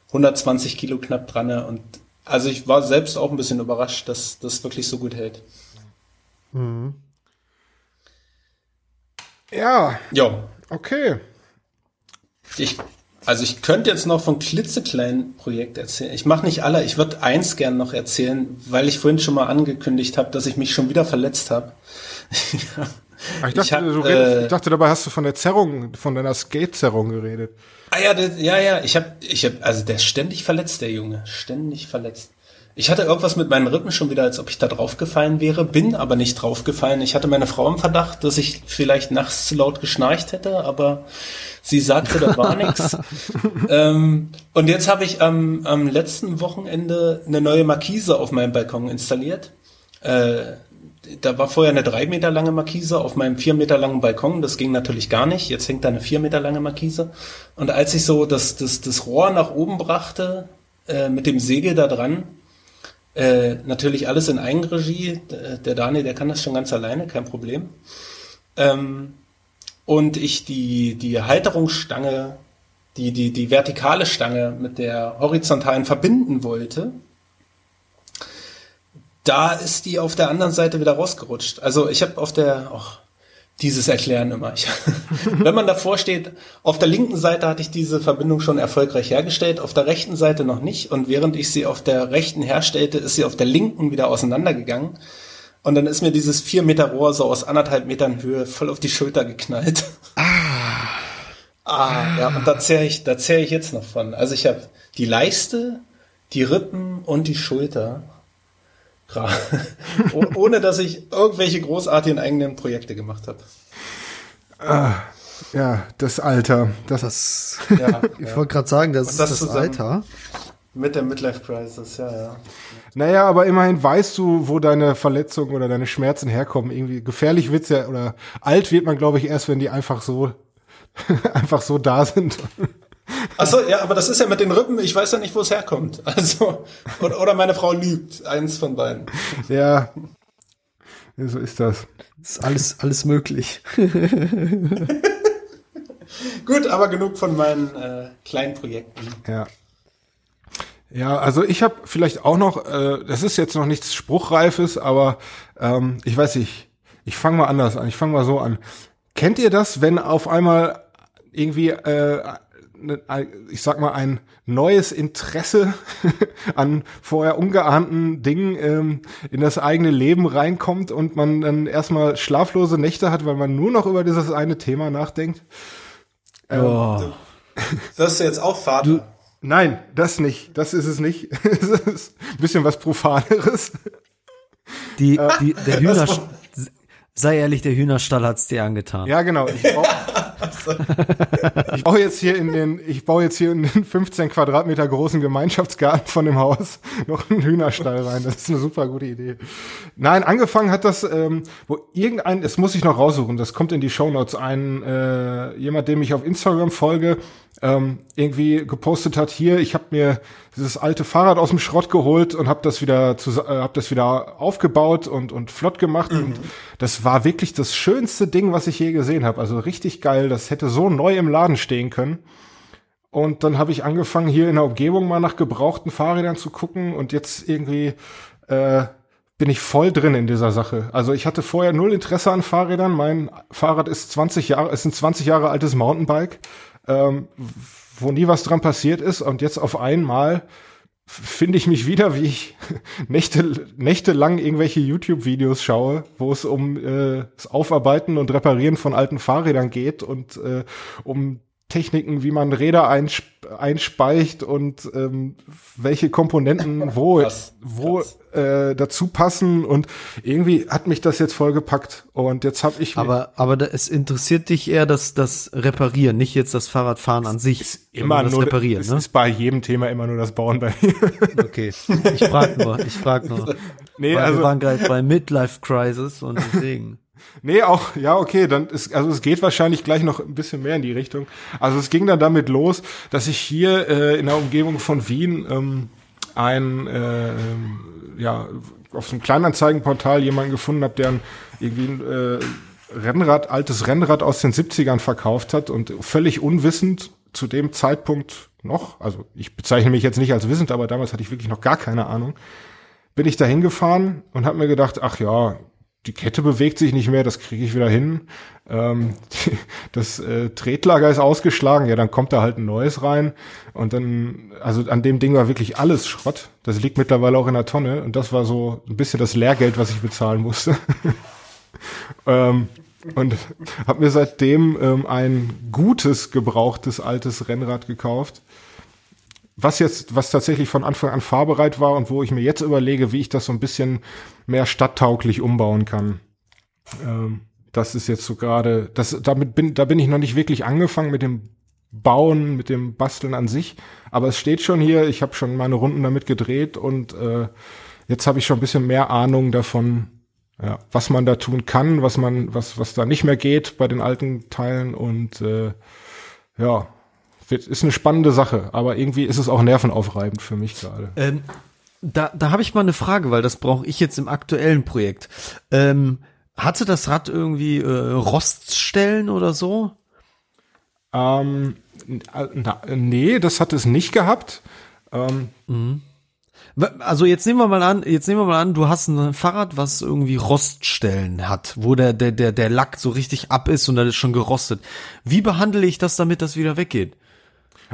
120 Kilo knapp dran. Und also ich war selbst auch ein bisschen überrascht, dass das wirklich so gut hält. Ja, Ja, okay. ich Also ich könnte jetzt noch von klitzekleinen Projekt erzählen. Ich mache nicht alle, ich würde eins gern noch erzählen, weil ich vorhin schon mal angekündigt habe, dass ich mich schon wieder verletzt habe. Ah, ich, dachte, ich, hab, redest, äh, ich dachte, dabei hast du von der Zerrung, von deiner Skate-Zerrung geredet. Ah ja, der, ja, ja, ich habe, ich habe, also der ist ständig verletzt, der Junge, ständig verletzt. Ich hatte irgendwas mit meinen Rippen schon wieder, als ob ich da draufgefallen wäre, bin aber nicht draufgefallen. Ich hatte meine Frau im Verdacht, dass ich vielleicht nachts zu laut geschnarcht hätte, aber sie sagte, da war nichts. <laughs> Ähm, und jetzt habe ich am, am letzten Wochenende eine neue Markise auf meinem Balkon installiert. Äh, da war vorher eine drei Meter lange Markise auf meinem vier Meter langen Balkon. Das ging natürlich gar nicht. Jetzt hängt da eine vier Meter lange Markise. Und als ich so das, das, das Rohr nach oben brachte, äh, mit dem Segel da dran, äh, natürlich alles in Eigenregie. Der Daniel, der kann das schon ganz alleine, kein Problem. Ähm, und ich die, die Halterungsstange, die, die, die vertikale Stange mit der horizontalen verbinden wollte, da ist die auf der anderen Seite wieder rausgerutscht. Also ich habe auf der, oh, dieses Erklären immer. Ich, <laughs> wenn man davor steht, auf der linken Seite hatte ich diese Verbindung schon erfolgreich hergestellt, auf der rechten Seite noch nicht. Und während ich sie auf der rechten herstellte, ist sie auf der linken wieder auseinandergegangen. Und dann ist mir dieses vier Meter Rohr so aus anderthalb Metern Höhe voll auf die Schulter geknallt. Ah. <laughs> ah, ja, und da zähre ich, da zähre ich jetzt noch von. Also ich habe die Leiste, die Rippen und die Schulter. <laughs> Ohne dass ich irgendwelche großartigen eigenen Projekte gemacht habe. Ah, ja, das Alter. Das, das <laughs> ja, ich ja. wollte gerade sagen, das, das ist das Alter. Mit der Midlife Crisis, ja, ja. Naja, aber immerhin weißt du, wo deine Verletzungen oder deine Schmerzen herkommen. Irgendwie gefährlich wird's ja, oder alt wird man, glaube ich, erst, wenn die einfach so, <laughs> einfach so da sind. Achso, ja, aber das ist ja mit den Rippen, ich weiß ja nicht, wo es herkommt. Also, oder, oder meine Frau lügt, eins von beiden. Ja, so ist das. Ist alles, alles möglich. <laughs> Gut, aber genug von meinen äh, kleinen Projekten. Ja. Ja, also ich habe vielleicht auch noch, äh, das ist jetzt noch nichts Spruchreifes, aber ähm, ich weiß nicht, ich fange mal anders an, ich fange mal so an. Kennt ihr das, wenn auf einmal irgendwie äh, ich sag mal, ein neues Interesse <laughs> an vorher ungeahnten Dingen ähm, in das eigene Leben reinkommt und man dann erstmal schlaflose Nächte hat, weil man nur noch über dieses eine Thema nachdenkt. Ähm, oh. <laughs> Wirst du jetzt auch Vater? Du, nein, das nicht. Das ist es nicht. <laughs> das ist ein bisschen was Profaneres. Die, die, der Hühner, sei ehrlich, der Hühnerstall hat's dir angetan. Ja, genau. Ich brauch, ich baue jetzt hier in den, ich baue jetzt hier in den <laughs> 15 Quadratmeter großen Gemeinschaftsgarten von dem Haus <laughs> noch einen Hühnerstall rein. Das ist eine super gute Idee. Nein, angefangen hat das, ähm, wo irgendein, es muss ich noch raussuchen, das kommt in die Show Notes ein, äh, jemand, dem ich auf Instagram folge, ähm, irgendwie gepostet hat, hier, ich habe mir dieses alte Fahrrad aus dem Schrott geholt und habe das wieder zu, äh, hab das wieder aufgebaut und und flott gemacht mhm. und das war wirklich das schönste Ding, was ich je gesehen habe. Also richtig geil, das hätte so neu im Laden stehen können. Und dann habe ich angefangen hier in der Umgebung mal nach gebrauchten Fahrrädern zu gucken und jetzt irgendwie äh, bin ich voll drin in dieser Sache. Also ich hatte vorher null Interesse an Fahrrädern. Mein Fahrrad ist 20 Jahre, ist ein 20 Jahre altes Mountainbike ähm, wo nie was dran passiert ist. Und jetzt auf einmal finde ich mich wieder, wie ich <laughs> Nächte, nächtelang irgendwelche YouTube-Videos schaue, wo es um äh, das Aufarbeiten und Reparieren von alten Fahrrädern geht und äh, um Techniken, wie man Räder einsp einspeicht und ähm, welche Komponenten <laughs> wo, krass, wo krass. Äh, dazu passen. Und irgendwie hat mich das jetzt voll gepackt. Und jetzt habe ich. Aber, aber da, es interessiert dich eher das, das Reparieren, nicht jetzt das Fahrradfahren an sich. Ist immer das nur Reparieren. Es ne? ist bei jedem Thema immer nur das Bauen bei mir. <laughs> Okay. Ich frag nur, ich frag nur. Nee, also, wir waren gerade bei Midlife Crisis und deswegen. Nee, auch, ja, okay, dann ist, also es geht wahrscheinlich gleich noch ein bisschen mehr in die Richtung. Also es ging dann damit los, dass ich hier äh, in der Umgebung von Wien ähm, ein, äh, ja, auf so einem Kleinanzeigenportal jemanden gefunden habe, der ein, irgendwie ein äh, Rennrad, altes Rennrad aus den 70ern verkauft hat und völlig unwissend zu dem Zeitpunkt noch, also ich bezeichne mich jetzt nicht als wissend, aber damals hatte ich wirklich noch gar keine Ahnung, bin ich da hingefahren und habe mir gedacht, ach ja, die Kette bewegt sich nicht mehr, das kriege ich wieder hin. Ähm, <laughs> das äh, Tretlager ist ausgeschlagen, ja, dann kommt da halt ein neues rein. Und dann, also an dem Ding war wirklich alles Schrott. Das liegt mittlerweile auch in der Tonne. Und das war so ein bisschen das Lehrgeld, was ich bezahlen musste. <laughs> ähm, und habe mir seitdem ähm, ein gutes, gebrauchtes, altes Rennrad gekauft was jetzt, was tatsächlich von Anfang an fahrbereit war und wo ich mir jetzt überlege, wie ich das so ein bisschen mehr stadttauglich umbauen kann. Ähm, das ist jetzt so gerade, das, damit bin, da bin ich noch nicht wirklich angefangen mit dem Bauen, mit dem Basteln an sich. Aber es steht schon hier, ich habe schon meine Runden damit gedreht und äh, jetzt habe ich schon ein bisschen mehr Ahnung davon, ja, was man da tun kann, was man, was, was da nicht mehr geht bei den alten Teilen und äh, ja, wird, ist eine spannende Sache, aber irgendwie ist es auch nervenaufreibend für mich gerade. Ähm, da da habe ich mal eine Frage, weil das brauche ich jetzt im aktuellen Projekt. Ähm, hatte das Rad irgendwie äh, Roststellen oder so? Ähm, na, nee, das hat es nicht gehabt. Ähm, mhm. Also jetzt nehmen wir mal an, jetzt nehmen wir mal an, du hast ein Fahrrad, was irgendwie Roststellen hat, wo der der der der Lack so richtig ab ist und dann ist schon gerostet. Wie behandle ich das, damit das wieder weggeht?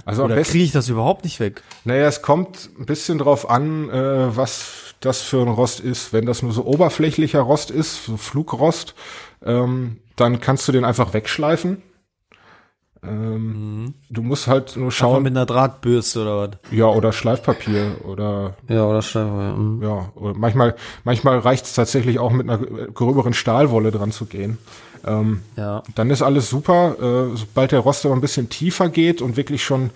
Also Oder kriege ich das überhaupt nicht weg? Naja, es kommt ein bisschen drauf an, äh, was das für ein Rost ist. Wenn das nur so oberflächlicher Rost ist, so Flugrost, ähm, dann kannst du den einfach wegschleifen. Ähm, mhm. Du musst halt nur schauen. Einfach mit einer Drahtbürste oder was? Ja, oder Schleifpapier oder. Ja, oder Schleifpapier. Mhm. Ja, oder manchmal, manchmal reicht es tatsächlich auch mit einer gröberen Stahlwolle dran zu gehen. Ähm, ja. Dann ist alles super. Äh, sobald der Rost aber ein bisschen tiefer geht und wirklich schon,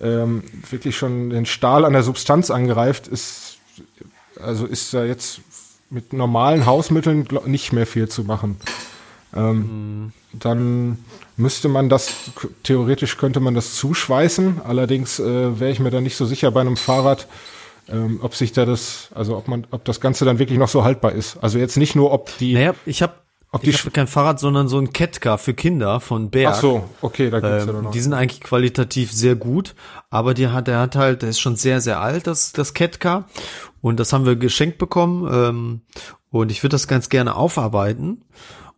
ähm, wirklich schon den Stahl an der Substanz angreift, ist, also ist da jetzt mit normalen Hausmitteln nicht mehr viel zu machen. Ähm, mhm. Dann müsste man das, theoretisch könnte man das zuschweißen. Allerdings äh, wäre ich mir da nicht so sicher bei einem Fahrrad, ähm, ob sich da das, also ob man, ob das Ganze dann wirklich noch so haltbar ist. Also jetzt nicht nur, ob die. Naja, ich habe ob ich habe kein Fahrrad, sondern so ein Ketka für Kinder von Berg. Ach so, okay, da gibt's ähm, ja noch. Die sind eigentlich qualitativ sehr gut, aber die hat, der hat halt, der ist schon sehr, sehr alt, das, das Ketka. Und das haben wir geschenkt bekommen. Ähm, und ich würde das ganz gerne aufarbeiten.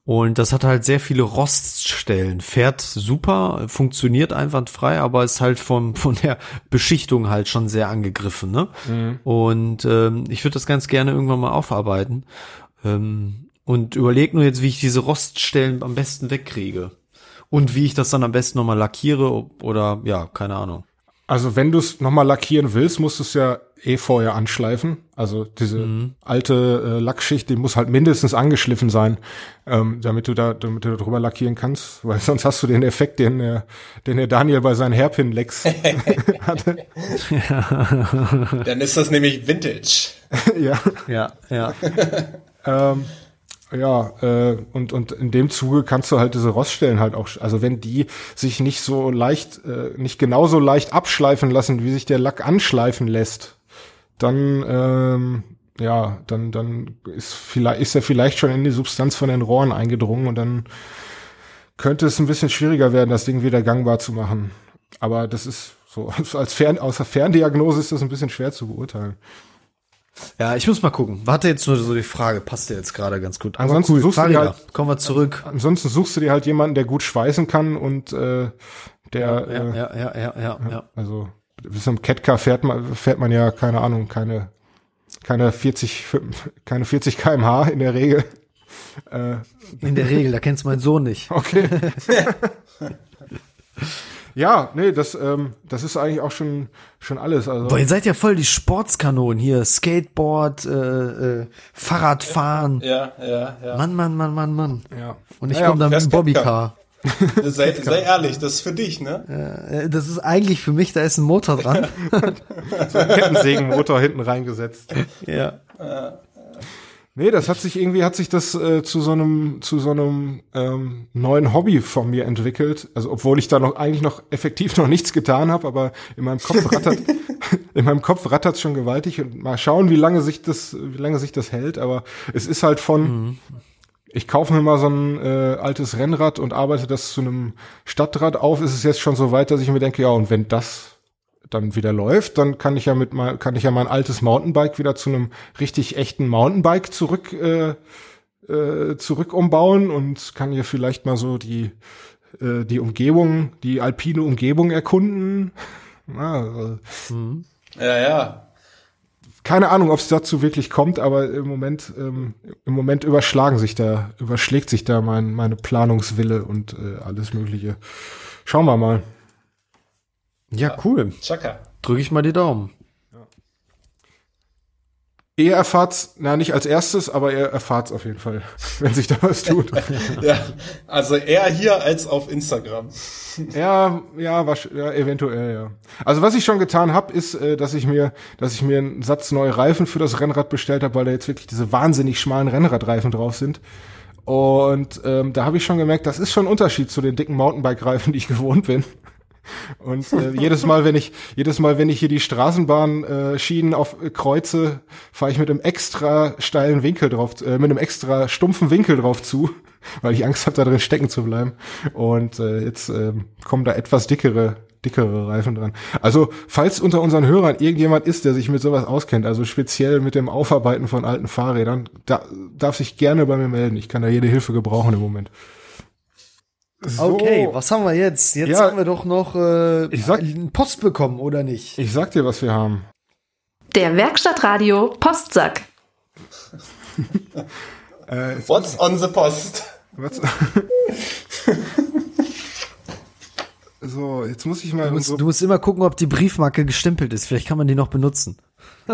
Und das hat halt sehr viele Roststellen. Fährt super, funktioniert einwandfrei, aber ist halt vom, <laughs> von der Beschichtung halt schon sehr angegriffen. Ne? Mhm. Und ähm, ich würde das ganz gerne irgendwann mal aufarbeiten. Ähm, und überleg nur jetzt, wie ich diese Roststellen am besten wegkriege. Und wie ich das dann am besten nochmal lackiere oder ja, keine Ahnung. Also wenn du es nochmal lackieren willst, musst du es ja eh vorher anschleifen. Also diese mhm. alte äh, Lackschicht, die muss halt mindestens angeschliffen sein, ähm, damit du da, damit du drüber lackieren kannst, weil <laughs> sonst hast du den Effekt, den der, den der Daniel bei seinen Hairpin-Lecks <laughs> hatte. Dann ist das nämlich Vintage. <laughs> ja. Ja, ja. ähm, ja, äh, und, und in dem Zuge kannst du halt diese Roststellen halt auch, also wenn die sich nicht so leicht, äh, nicht genauso leicht abschleifen lassen, wie sich der Lack anschleifen lässt, dann, ähm, ja, dann, dann ist vielleicht, ist er vielleicht schon in die Substanz von den Rohren eingedrungen und dann könnte es ein bisschen schwieriger werden, das Ding wieder gangbar zu machen. Aber das ist so, <laughs> als Fern, außer Ferndiagnose ist das ein bisschen schwer zu beurteilen. Ja, ich muss mal gucken. Warte jetzt nur so die Frage, passt dir jetzt gerade ganz gut. ansonsten cool. suchst du dir halt, kommen wir zurück. Ansonsten suchst du dir halt jemanden, der gut schweißen kann und äh, der ja, äh, ja, ja, ja, ja, ja. Also bis zum Catcar fährt man fährt man ja keine Ahnung, keine keine 40 keine 40 kmh in der Regel. Äh, in der Regel, da kennst du meinen Sohn nicht. Okay. <laughs> Ja, nee, das, ähm, das ist eigentlich auch schon, schon alles. Also. Boah, ihr seid ja voll die Sportskanonen hier. Skateboard, äh, äh, Fahrradfahren. Ja, ja, ja. Mann, Mann, Mann, Mann, Mann. Ja. Und ich ja, komme dann mit dem Bobbycar. <laughs> sei, sei ehrlich, das ist für dich, ne? Äh, das ist eigentlich für mich, da ist ein Motor dran. <laughs> so ein Kettensägenmotor hinten reingesetzt. Ja. Nee, das hat sich irgendwie hat sich das äh, zu so einem zu so einem ähm, neuen Hobby von mir entwickelt. Also obwohl ich da noch eigentlich noch effektiv <laughs> noch nichts getan habe, aber in meinem Kopf <laughs> rattert in meinem Kopf rattert schon gewaltig und mal schauen, wie lange sich das wie lange sich das hält. Aber es ist halt von mhm. ich kaufe mir mal so ein äh, altes Rennrad und arbeite das zu einem Stadtrad auf. Ist es jetzt schon so weit, dass ich mir denke, ja und wenn das dann wieder läuft, dann kann ich ja mit mal kann ich ja mein altes Mountainbike wieder zu einem richtig echten Mountainbike zurück äh, äh, zurück umbauen und kann hier vielleicht mal so die äh, die Umgebung, die alpine Umgebung erkunden. Ja, mhm. ja, ja. Keine Ahnung, ob es dazu wirklich kommt, aber im Moment, ähm, im Moment überschlagen sich da, überschlägt sich da mein, meine Planungswille und äh, alles Mögliche. Schauen wir mal. Ja, cool. Chaka. Drücke ich mal die Daumen. Ihr erfahrt's, na nicht als erstes, aber ihr erfahrt's auf jeden Fall, <laughs> wenn sich da was tut. <laughs> ja, also eher hier als auf Instagram. ja, ja, was, ja, eventuell, ja. Also was ich schon getan habe, ist, äh, dass ich mir, dass ich mir einen Satz neue Reifen für das Rennrad bestellt habe, weil da jetzt wirklich diese wahnsinnig schmalen Rennradreifen drauf sind. Und ähm, da habe ich schon gemerkt, das ist schon ein Unterschied zu den dicken Mountainbike-Reifen, die ich gewohnt bin. Und äh, jedes Mal, wenn ich jedes Mal, wenn ich hier die Straßenbahnschienen äh, auf äh, kreuze, fahre ich mit einem extra steilen Winkel drauf, äh, mit einem extra stumpfen Winkel drauf zu, weil ich Angst habe, da drin stecken zu bleiben. Und äh, jetzt äh, kommen da etwas dickere dickere Reifen dran. Also, falls unter unseren Hörern irgendjemand ist, der sich mit sowas auskennt, also speziell mit dem Aufarbeiten von alten Fahrrädern, da, darf sich gerne bei mir melden. Ich kann da jede Hilfe gebrauchen im Moment. So. Okay, was haben wir jetzt? Jetzt ja, haben wir doch noch äh, ich sag, einen Post bekommen, oder nicht? Ich sag dir, was wir haben. Der Werkstattradio Postsack. <laughs> äh, What's on the post? <laughs> so, jetzt muss ich mal. Du musst, du musst, immer gucken, ob die Briefmarke gestempelt ist. Vielleicht kann man die noch benutzen. <laughs>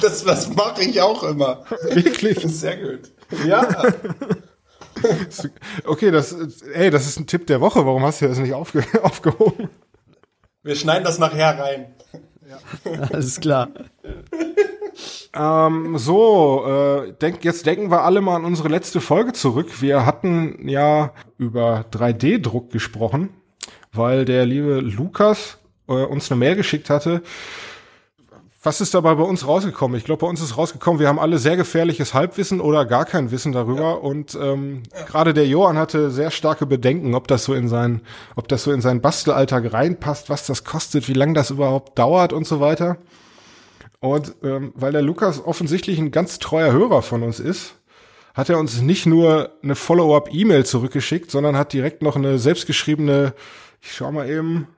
das das mache ich auch immer. Wirklich? Sehr gut. Ja. Okay, das, ey, das ist ein Tipp der Woche. Warum hast du das nicht aufge <laughs> aufgehoben? Wir schneiden das nachher rein. Ja. Alles klar. ähm, so, äh, denk, jetzt denken wir alle mal an unsere letzte Folge zurück. Wir hatten ja über 3D-Druck gesprochen, weil der liebe Lukas äh, uns eine Mail geschickt hatte was ist dabei bei uns rausgekommen? Ich glaube, bei uns ist rausgekommen, wir haben alle sehr gefährliches Halbwissen oder gar kein Wissen darüber. Ja. Und ähm, ja. gerade der Johann hatte sehr starke Bedenken, ob das so in sein, ob das so in seinen Bastelalltag reinpasst, was das kostet, wie lange das überhaupt dauert und so weiter. Und ähm, weil der Lukas offensichtlich ein ganz treuer Hörer von uns ist, hat er uns nicht nur eine Follow-up-E-Mail zurückgeschickt, sondern hat direkt noch eine selbstgeschriebene, ich schau mal eben,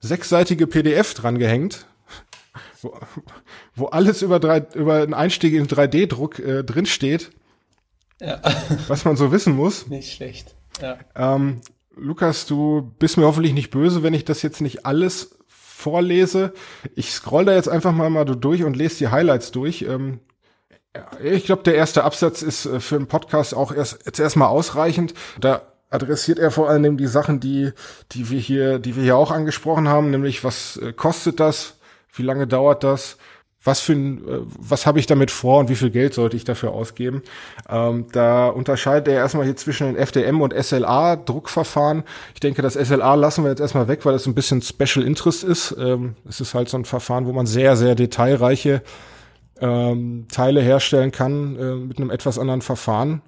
sechsseitige PDF dran gehängt wo, wo alles über, drei, über einen Einstieg in 3D-Druck äh, drinsteht. Ja. Was man so wissen muss. <laughs> Nicht schlecht. Ja. Ähm, Lukas, du bist mir hoffentlich nicht böse, wenn ich das jetzt nicht alles vorlese. Ich scroll da jetzt einfach mal mal durch und lese die Highlights durch. Ähm, ich glaube, der erste Absatz ist äh, für einen Podcast auch erst jetzt erstmal ausreichend. Da adressiert er vor allem die Sachen, die die wir hier, die wir hier auch angesprochen haben, nämlich was äh, kostet das, wie lange dauert das? Was für ein, äh, was habe ich damit vor und wie viel Geld sollte ich dafür ausgeben? Ähm, da unterscheidet er erstmal hier zwischen den FDM und SLA Druckverfahren. Ich denke, das SLA lassen wir jetzt erstmal weg, weil das ein bisschen Special Interest ist. Ähm, es ist halt so ein Verfahren, wo man sehr, sehr detailreiche ähm, Teile herstellen kann äh, mit einem etwas anderen Verfahren.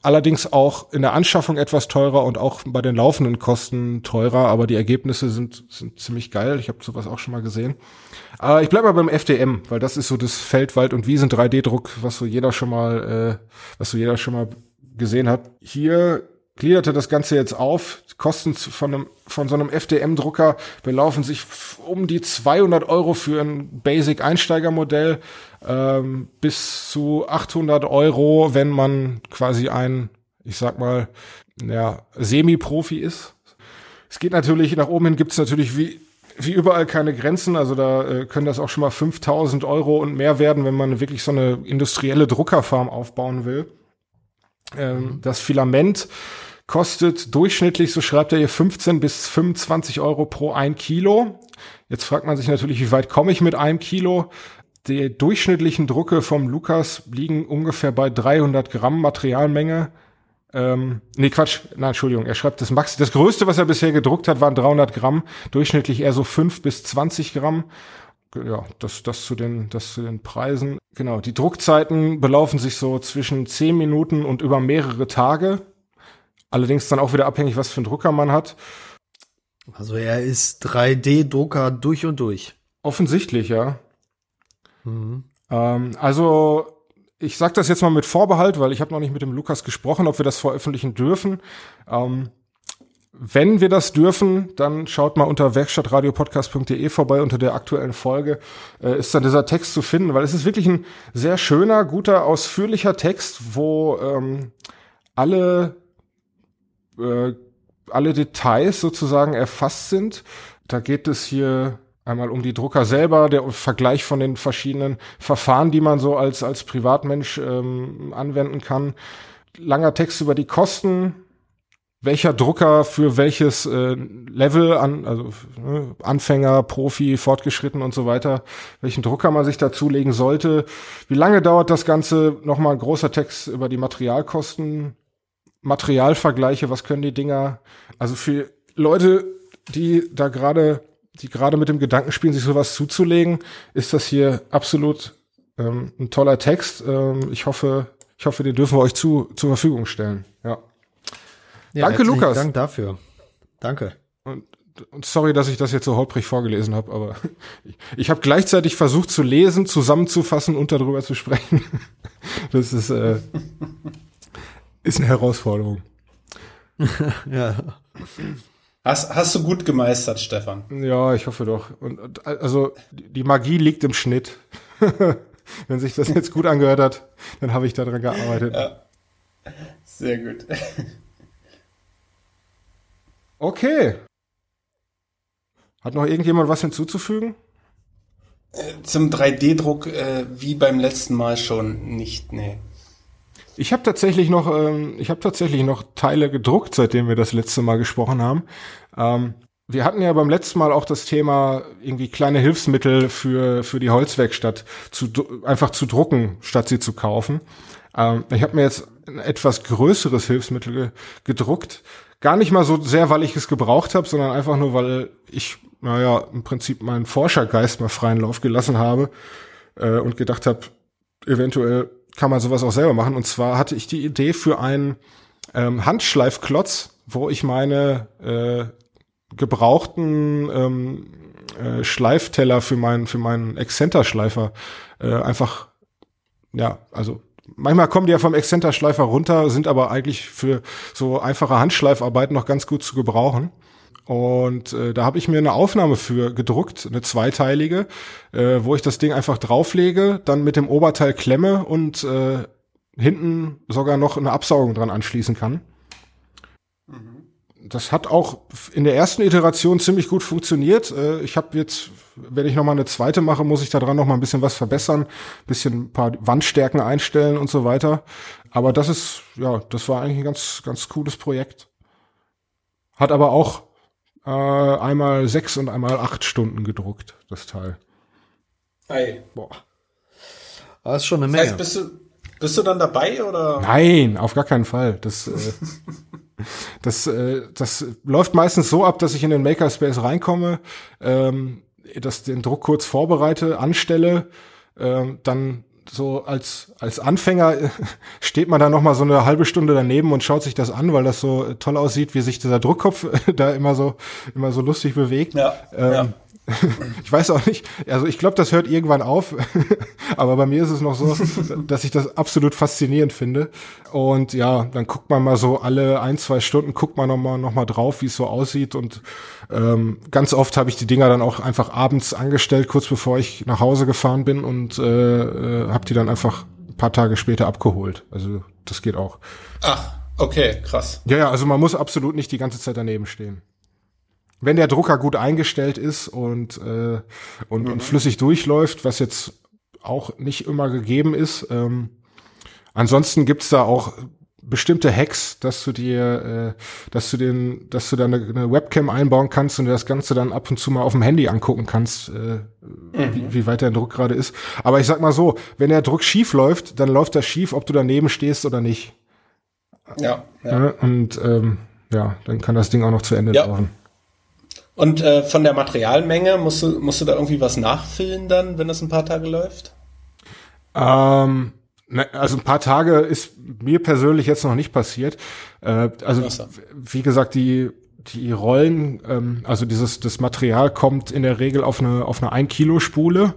Allerdings auch in der Anschaffung etwas teurer und auch bei den laufenden Kosten teurer, aber die Ergebnisse sind, sind ziemlich geil. Ich habe sowas auch schon mal gesehen. Äh, ich bleib mal beim FDM, weil das ist so das Feldwald- und Wiesen 3D-Druck, was so jeder schon mal, äh, was so jeder schon mal gesehen hat. Hier gliederte das Ganze jetzt auf. Kosten von, einem, von so einem FDM-Drucker belaufen sich um die 200 Euro für ein Basic-Einsteigermodell ähm, bis zu 800 Euro, wenn man quasi ein, ich sag mal, ja, Semi-Profi ist. Es geht natürlich, nach oben hin gibt es natürlich wie, wie überall keine Grenzen. Also da äh, können das auch schon mal 5000 Euro und mehr werden, wenn man wirklich so eine industrielle Druckerfarm aufbauen will. Ähm, mhm. Das Filament kostet durchschnittlich, so schreibt er hier, 15 bis 25 Euro pro ein Kilo. Jetzt fragt man sich natürlich, wie weit komme ich mit einem Kilo? Die durchschnittlichen Drucke vom Lukas liegen ungefähr bei 300 Gramm Materialmenge. Ähm, nee, Quatsch, nein, Entschuldigung, er schreibt das Max. Das größte, was er bisher gedruckt hat, waren 300 Gramm, durchschnittlich eher so 5 bis 20 Gramm. Ja, das, das zu den, das zu den Preisen. Genau, die Druckzeiten belaufen sich so zwischen 10 Minuten und über mehrere Tage. Allerdings dann auch wieder abhängig, was für einen Drucker man hat. Also er ist 3D-Drucker durch und durch. Offensichtlich, ja. Mhm. Ähm, also ich sage das jetzt mal mit Vorbehalt, weil ich habe noch nicht mit dem Lukas gesprochen, ob wir das veröffentlichen dürfen. Ähm, wenn wir das dürfen, dann schaut mal unter werkstattradiopodcast.de vorbei unter der aktuellen Folge äh, ist dann dieser Text zu finden, weil es ist wirklich ein sehr schöner, guter, ausführlicher Text, wo ähm, alle äh, alle Details sozusagen erfasst sind. Da geht es hier einmal um die Drucker selber, der Vergleich von den verschiedenen Verfahren, die man so als als Privatmensch ähm, anwenden kann. Langer Text über die Kosten, welcher Drucker für welches äh, Level an, also ne, Anfänger, Profi, Fortgeschritten und so weiter, welchen Drucker man sich dazulegen sollte. Wie lange dauert das Ganze? Nochmal ein großer Text über die Materialkosten, Materialvergleiche, was können die Dinger? Also für Leute, die da gerade, die gerade mit dem Gedanken spielen, sich sowas zuzulegen, ist das hier absolut ähm, ein toller Text. Ähm, ich hoffe, ich hoffe, den dürfen wir euch zu, zur Verfügung stellen. Ja. Ja, Danke, Lukas. Dank dafür. Danke. Und, und sorry, dass ich das jetzt so holprig vorgelesen habe, aber <laughs> ich, ich habe gleichzeitig versucht zu lesen, zusammenzufassen und darüber zu sprechen. <laughs> Das ist, äh, ist eine Herausforderung. <laughs> ja. Hast, hast du gut gemeistert, Stefan? Ja, ich hoffe doch. Und, also die Magie liegt im Schnitt. <laughs> Wenn sich das jetzt gut angehört hat, dann habe ich daran gearbeitet. Ja. Sehr gut. Okay. Hat noch irgendjemand was hinzuzufügen? Äh, zum 3D-Druck äh, wie beim letzten Mal schon nicht, nee. Ich habe tatsächlich noch, ähm, ich habe tatsächlich noch Teile gedruckt, seitdem wir das letzte Mal gesprochen haben. Ähm, wir hatten ja beim letzten Mal auch das Thema irgendwie kleine Hilfsmittel für für die Holzwerkstatt zu einfach zu drucken, statt sie zu kaufen. Ähm, ich habe mir jetzt ein etwas größeres Hilfsmittel ge gedruckt. Gar nicht mal so sehr, weil ich es gebraucht habe, sondern einfach nur, weil ich, naja, im Prinzip meinen Forschergeist mal freien Lauf gelassen habe äh, und gedacht habe, eventuell kann man sowas auch selber machen. Und zwar hatte ich die Idee für einen ähm, Handschleifklotz, wo ich meine äh, gebrauchten ähm, äh, Schleifteller für meinen für meinen Exzenterschleifer äh, einfach ja also manchmal kommen die ja vom Exzenterschleifer runter, sind aber eigentlich für so einfache Handschleifarbeiten noch ganz gut zu gebrauchen. Und äh, da habe ich mir eine Aufnahme für gedruckt, eine zweiteilige, äh, wo ich das Ding einfach drauflege, dann mit dem Oberteil klemme und äh, hinten sogar noch eine Absaugung dran anschließen kann. Mhm das hat auch in der ersten Iteration ziemlich gut funktioniert. Äh, ich habe jetzt, wenn ich noch mal eine zweite mache, muss ich daran noch mal ein bisschen was verbessern, bisschen ein paar Wandstärken einstellen und so weiter. Aber das ist, ja, das war eigentlich ein ganz, ganz cooles Projekt. Hat aber auch äh, einmal sechs und einmal acht Stunden gedruckt, das Teil. Ei. Boah. Das ist schon eine Menge. Das heißt, bist du, bist du dann dabei oder? Nein, auf gar keinen Fall. Das, äh, <laughs> Das, äh, das läuft meistens so ab, dass ich in den Makerspace reinkomme, ähm, das den Druck kurz vorbereite, anstelle, ähm, dann so als als Anfänger <laughs> steht man da noch mal so eine halbe Stunde daneben und schaut sich das an, weil das so toll aussieht, wie sich dieser Druckkopf <laughs> da immer so immer so lustig bewegt. Ja, ähm, ja. <laughs> ich weiß auch nicht, also ich glaube, das hört irgendwann auf, <laughs> aber bei mir ist es noch so, dass ich das absolut faszinierend finde. Und ja, dann guckt man mal so alle ein, zwei Stunden, guckt man noch mal, noch mal drauf, wie es so aussieht. Und ähm, ganz oft habe ich die Dinger dann auch einfach abends angestellt, kurz bevor ich nach Hause gefahren bin und äh, äh, habe die dann einfach ein paar Tage später abgeholt. Also das geht auch. Ach, okay, krass. Ja, ja, also man muss absolut nicht die ganze Zeit daneben stehen wenn der Drucker gut eingestellt ist und, äh, und, mhm. und flüssig durchläuft, was jetzt auch nicht immer gegeben ist. Ähm, ansonsten gibt's da auch bestimmte Hacks, dass du dir, äh, dass du den, dass du da eine, eine, Webcam einbauen kannst und das Ganze dann ab und zu mal auf dem Handy angucken kannst, äh, mhm. wie, wie weit der Druck gerade ist. Aber ich sag mal so, wenn der Druck schief läuft, dann läuft das schief, ob du daneben stehst oder nicht. Ja. ja. Und ähm, ja, dann kann das Ding auch noch zu Ende ja. dauern. Und äh, von der Materialmenge musst du, musst du da irgendwie was nachfüllen dann, wenn das ein paar Tage läuft? Ähm, ne, also ein paar Tage ist mir persönlich jetzt noch nicht passiert. Äh, also so. wie gesagt, die die Rollen, ähm, also dieses das Material kommt in der Regel auf eine auf eine 1 Kilo Spule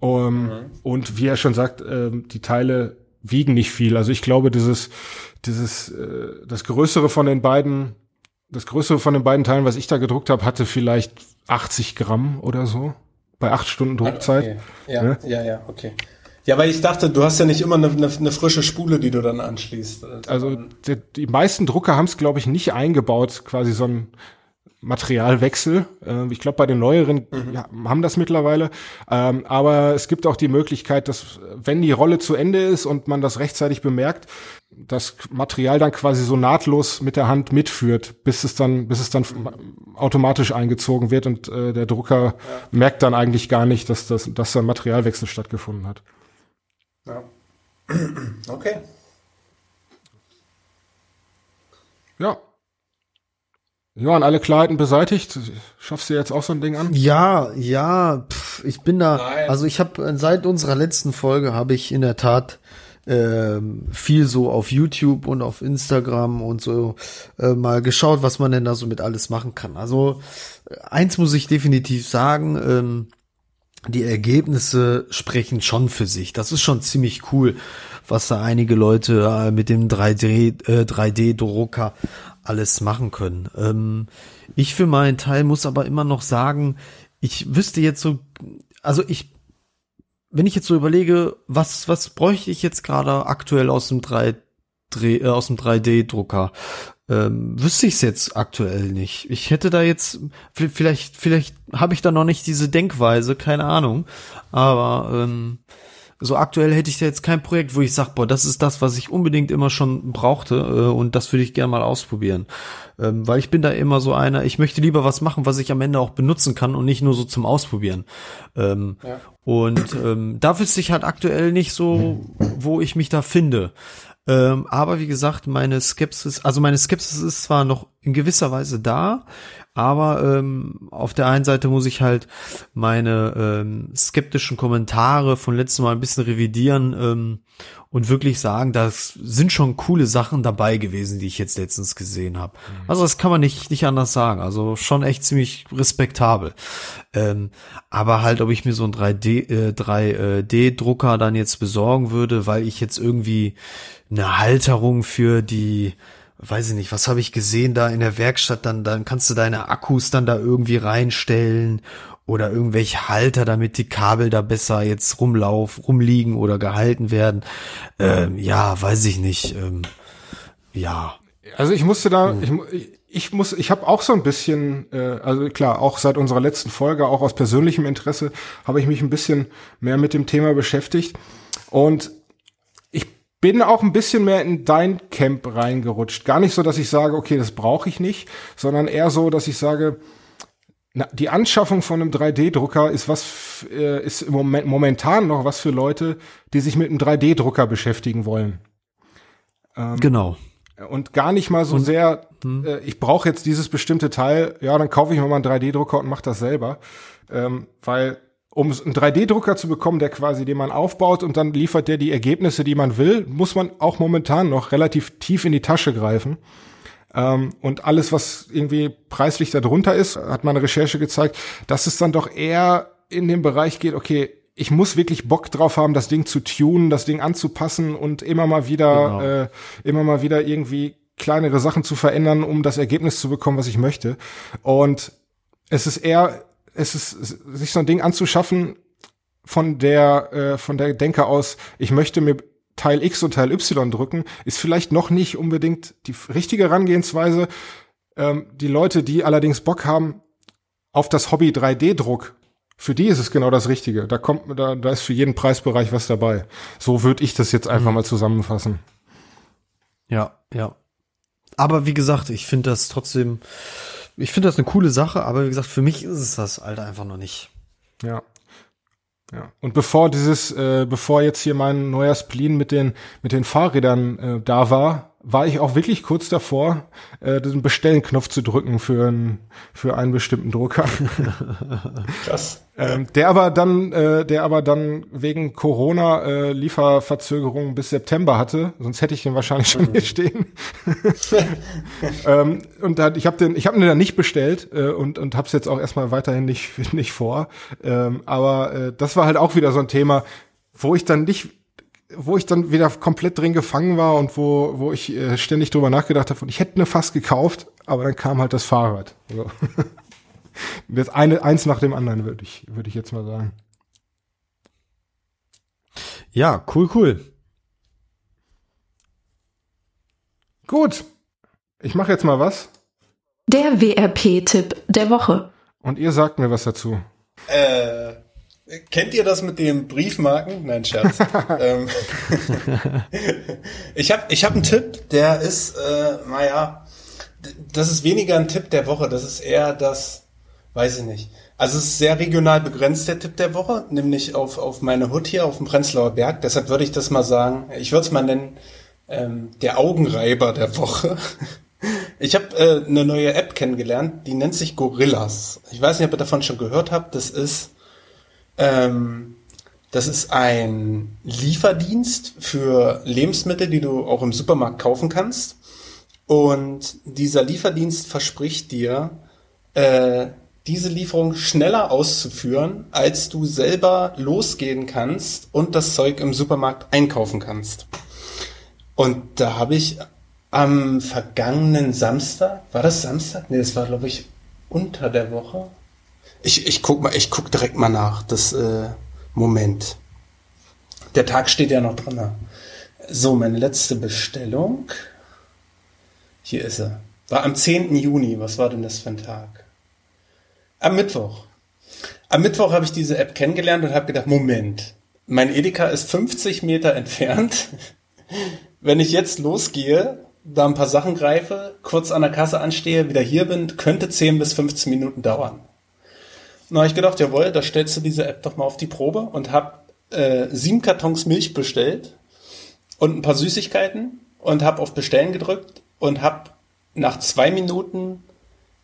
Um, mhm. Und wie er schon sagt, äh, die Teile wiegen nicht viel. Also ich glaube, dieses, dieses, äh, das größere von den beiden, das größere von den beiden Teilen, was ich da gedruckt habe, hatte vielleicht 80 Gramm oder so bei acht Stunden Druckzeit. Okay. Ja, ja, ja, ja, okay. Ja, weil ich dachte, du hast ja nicht immer eine, eine, eine frische Spule, die du dann anschließt. Also die, die meisten Drucker haben es, glaube ich, nicht eingebaut, quasi so ein Materialwechsel. Äh, ich glaube, bei den neueren mhm. ja, haben das mittlerweile. Ähm, aber es gibt auch die Möglichkeit, dass wenn die Rolle zu Ende ist und man das rechtzeitig bemerkt, das Material dann quasi so nahtlos mit der Hand mitführt, bis es dann, bis es dann mhm. automatisch eingezogen wird und äh, der Drucker ja. merkt dann eigentlich gar nicht, dass das, dass da ein Materialwechsel stattgefunden hat. Ja. <clears throat> Okay. Ja, Johann, alle Klarheiten beseitigt. Schaffst du jetzt auch so ein Ding an? Ja, ja. Pff, ich bin da. Nein. Also ich habe seit unserer letzten Folge habe ich in der Tat äh, viel so auf YouTube und auf Instagram und so äh, mal geschaut, was man denn da so mit alles machen kann. Also äh, eins muss ich definitiv sagen. Ähm, die Ergebnisse sprechen schon für sich. Das ist schon ziemlich cool, was da einige Leute äh, mit dem 3D, äh, 3D-Drucker alles machen können. Ähm, ich für meinen Teil muss aber immer noch sagen, ich wüsste jetzt so, also ich, wenn ich jetzt so überlege, was, was bräuchte ich jetzt gerade aktuell aus dem 3, äh, aus dem 3D-Drucker? Ähm, wüsste ich es jetzt aktuell nicht. Ich hätte da jetzt, vielleicht, vielleicht habe ich da noch nicht diese Denkweise, keine Ahnung. Aber ähm, so aktuell hätte ich da jetzt kein Projekt, wo ich sage, boah, das ist das, was ich unbedingt immer schon brauchte äh, und das würde ich gerne mal ausprobieren. Ähm, weil ich bin da immer so einer, ich möchte lieber was machen, was ich am Ende auch benutzen kann und nicht nur so zum Ausprobieren. Ähm, ja. Und ähm, da wüsste ich halt aktuell nicht so, wo ich mich da finde. Ähm, aber wie gesagt, meine Skepsis, also meine Skepsis ist zwar noch in gewisser Weise da, aber ähm, auf der einen Seite muss ich halt meine ähm, skeptischen Kommentare von letztem Mal ein bisschen revidieren ähm, und wirklich sagen, das sind schon coole Sachen dabei gewesen, die ich jetzt letztens gesehen habe. Mhm. Also das kann man nicht nicht anders sagen. Also schon echt ziemlich respektabel. Ähm, aber halt, ob ich mir so ein 3D äh, 3D Drucker dann jetzt besorgen würde, weil ich jetzt irgendwie eine Halterung für die weiß ich nicht, was habe ich gesehen da in der Werkstatt, dann, dann kannst du deine Akkus dann da irgendwie reinstellen oder irgendwelche Halter, damit die Kabel da besser jetzt rumlaufen, rumliegen oder gehalten werden. Ähm, ja, weiß ich nicht. Ähm, ja. Also ich musste da, hm. ich, ich muss, ich habe auch so ein bisschen, äh, also klar, auch seit unserer letzten Folge, auch aus persönlichem Interesse, habe ich mich ein bisschen mehr mit dem Thema beschäftigt. Und bin auch ein bisschen mehr in dein Camp reingerutscht. Gar nicht so, dass ich sage, okay, das brauche ich nicht, sondern eher so, dass ich sage, na, die Anschaffung von einem 3D-Drucker ist was, äh, ist im Moment, momentan noch was für Leute, die sich mit einem 3D-Drucker beschäftigen wollen. Ähm, genau. Und gar nicht mal so und, sehr, hm. äh, ich brauche jetzt dieses bestimmte Teil, ja, dann kaufe ich mir mal einen 3D-Drucker und mache das selber. Ähm, weil um einen 3D-Drucker zu bekommen, der quasi, den man aufbaut und dann liefert der die Ergebnisse, die man will, muss man auch momentan noch relativ tief in die Tasche greifen. Ähm, und alles, was irgendwie preislich darunter ist, hat meine Recherche gezeigt, dass es dann doch eher in den Bereich geht, okay, ich muss wirklich Bock drauf haben, das Ding zu tunen, das Ding anzupassen und immer mal wieder, genau. äh, immer mal wieder irgendwie kleinere Sachen zu verändern, um das Ergebnis zu bekommen, was ich möchte. Und es ist eher es ist, sich so ein Ding anzuschaffen von der, äh, von der Denke aus, ich möchte mir Teil X und Teil Y drücken, ist vielleicht noch nicht unbedingt die richtige Herangehensweise. Ähm, die Leute, die allerdings Bock haben auf das Hobby 3D-Druck, für die ist es genau das Richtige. Da kommt, da, da ist für jeden Preisbereich was dabei. So würde ich das jetzt einfach mhm. mal zusammenfassen. Ja, ja. Aber wie gesagt, ich finde das trotzdem, ich finde das eine coole Sache, aber wie gesagt, für mich ist es das Alter einfach noch nicht. Ja. Ja. Und bevor dieses, äh, bevor jetzt hier mein neuer Spleen mit den mit den Fahrrädern äh, da war, war ich auch wirklich kurz davor, äh, den Bestellen-Knopf zu drücken für, ein, für einen bestimmten Drucker. <laughs> Krass. ähm, der aber dann, äh, der aber dann wegen Corona äh, Lieferverzögerungen bis September hatte, sonst hätte ich den wahrscheinlich schon hier stehen. <laughs> ähm, und da, ich habe den, ich habe den dann nicht bestellt äh, und und habe es jetzt auch erstmal weiterhin nicht <laughs> nicht vor. Ähm, aber äh, das war halt auch wieder so ein Thema, wo ich dann nicht wo ich dann wieder komplett drin gefangen war und wo, wo ich äh, ständig drüber nachgedacht habe und ich hätte eine fast gekauft, aber dann kam halt das Fahrrad. So. <laughs> Jetzt eine, eins nach dem anderen, würde ich, würde ich jetzt mal sagen. Ja, cool, cool. Gut. Ich mache jetzt mal was. Der WRP-Tipp der Woche. Und ihr sagt mir was dazu. Äh, kennt ihr das mit den Briefmarken? Nein, Scherz. <laughs> ähm, <laughs> ich habe ich hab einen Tipp, der ist, äh, naja, das ist weniger ein Tipp der Woche, das ist eher das, weiß ich nicht. Also es ist sehr regional begrenzt, der Tipp der Woche, nämlich auf, auf meine Hut hier auf dem Prenzlauer Berg. Deshalb würde ich das mal sagen, ich würde es mal nennen, ähm, der Augenreiber der Woche. <laughs> Ich habe äh, eine neue App kennengelernt, die nennt sich Gorillas. Ich weiß nicht, ob ihr davon schon gehört habt. Das ist ähm, das ist ein Lieferdienst für Lebensmittel, die du auch im Supermarkt kaufen kannst. Und dieser Lieferdienst verspricht dir, äh, diese Lieferung schneller auszuführen, als du selber losgehen kannst und das Zeug im Supermarkt einkaufen kannst. Und da habe ich am vergangenen Samstag, war das Samstag? Nee, das war, glaube ich, unter der Woche. Ich, ich guck mal, ich guck direkt mal nach. Das äh, Moment. Der Tag steht ja noch drin. So, meine letzte Bestellung. Hier ist er. War am 10. Juni. Was war denn das für ein Tag? Am Mittwoch. Am Mittwoch habe ich diese App kennengelernt und habe gedacht, Moment, mein Edeka ist 50 Meter entfernt. <laughs> Wenn ich jetzt losgehe, da ein paar Sachen greife, kurz an der Kasse anstehe, wieder hier bin, könnte 10 bis 15 Minuten dauern. Habe ich gedacht, jawohl, da stellst du diese App doch mal auf die Probe und habe äh, sieben Kartons Milch bestellt und ein paar Süßigkeiten und habe auf Bestellen gedrückt und habe nach zwei Minuten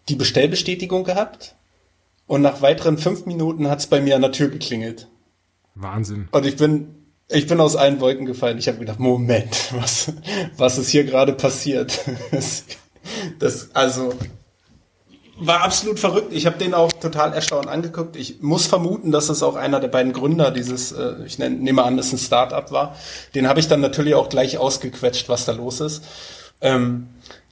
die Bestellbestätigung gehabt und nach weiteren fünf Minuten hat es bei mir an der Tür geklingelt. Wahnsinn. Und ich bin ich bin aus allen Wolken gefallen. Ich habe gedacht, Moment, <laughs> was was ist hier gerade passiert? <laughs> Das, das also war absolut verrückt. Ich habe den auch total erstaunt angeguckt. Ich muss vermuten, dass es auch einer der beiden Gründer dieses, äh, ich nenne, nehme an, dass es ein Start-up war. Den habe ich dann natürlich auch gleich ausgequetscht, was da los ist. Ähm,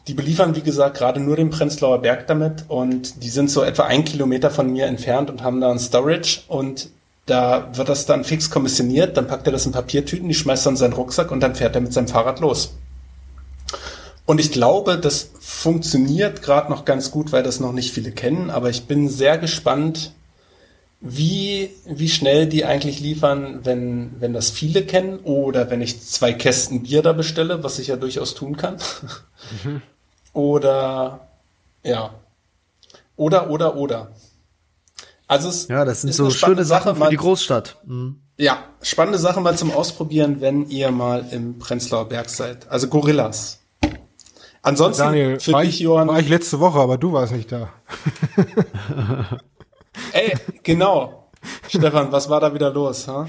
die beliefern, wie gesagt, gerade nur den Prenzlauer Berg damit und die sind so etwa ein Kilometer von mir entfernt und haben da ein Storage und da wird das dann fix kommissioniert, dann packt er das in Papiertüten, die schmeißt dann seinen Rucksack und dann fährt er mit seinem Fahrrad los. Und ich glaube, das funktioniert gerade noch ganz gut, weil das noch nicht viele kennen. Aber ich bin sehr gespannt, wie, wie schnell die eigentlich liefern, wenn, wenn das viele kennen oder wenn ich zwei Kästen Bier da bestelle, was ich ja durchaus tun kann. Mhm. <laughs> Oder, ja. Oder, oder, oder. Also es ja, das sind so schöne Sachen für die Großstadt. Mhm. Ja, spannende Sache mal zum Ausprobieren, wenn ihr mal im Prenzlauer Berg seid. Also Gorillas. Ansonsten Daniel, für dich, ich, Johann. War ich letzte Woche, aber du warst nicht da. <laughs> Ey, genau. Stefan, was war da wieder los? Ha?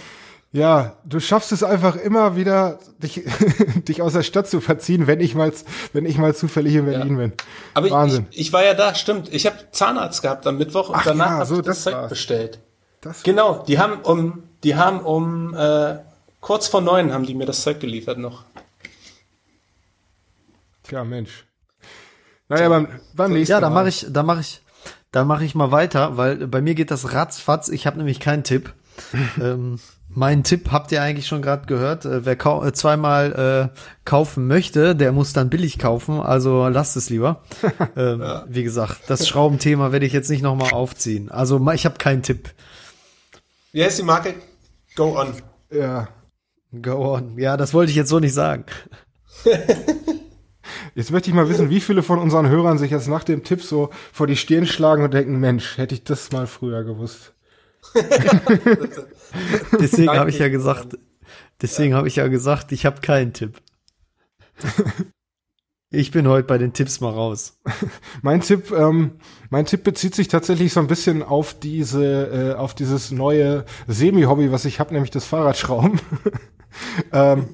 Ja, du schaffst es einfach immer wieder, dich, <laughs> dich aus der Stadt zu verziehen, wenn ich mal, wenn ich mal zufällig in Berlin ja. bin. Aber Wahnsinn. Ich, ich, war ja da, stimmt. Ich habe Zahnarzt gehabt am Mittwoch und Ach danach ja, habe so, ich das, das Zeug bestellt. Das genau, die haben um, die haben um äh, kurz vor neun haben die mir das Zeug geliefert noch. Tja, Mensch. Naja, beim, beim nächsten Ja, da mache ich, da mache ich, da mache ich mal weiter, weil bei mir geht das ratzfatz. Ich habe nämlich keinen Tipp. <laughs> ähm, mein Tipp habt ihr eigentlich schon gerade gehört. Äh, wer kau äh, zweimal äh, kaufen möchte, der muss dann billig kaufen. Also lasst es lieber. <laughs> ähm, ja. Wie gesagt, das Schraubenthema werde ich jetzt nicht nochmal aufziehen. Also ich habe keinen Tipp. Wie heißt die Marke? Go on. Ja. Go on. Ja, das wollte ich jetzt so nicht sagen. <laughs> Jetzt möchte ich mal wissen, wie viele von unseren Hörern sich jetzt nach dem Tipp so vor die Stirn schlagen und denken, Mensch, hätte ich das mal früher gewusst. <laughs> deswegen habe ich ja gesagt, deswegen ja. habe ich ja gesagt, ich habe keinen Tipp. <laughs> Ich bin heute bei den Tipps mal raus. mein Tipp, ähm, mein Tipp bezieht sich tatsächlich so ein bisschen auf diese, äh, auf dieses neue Semi-Hobby, was ich habe, nämlich das Fahrradschrauben. <laughs> ähm,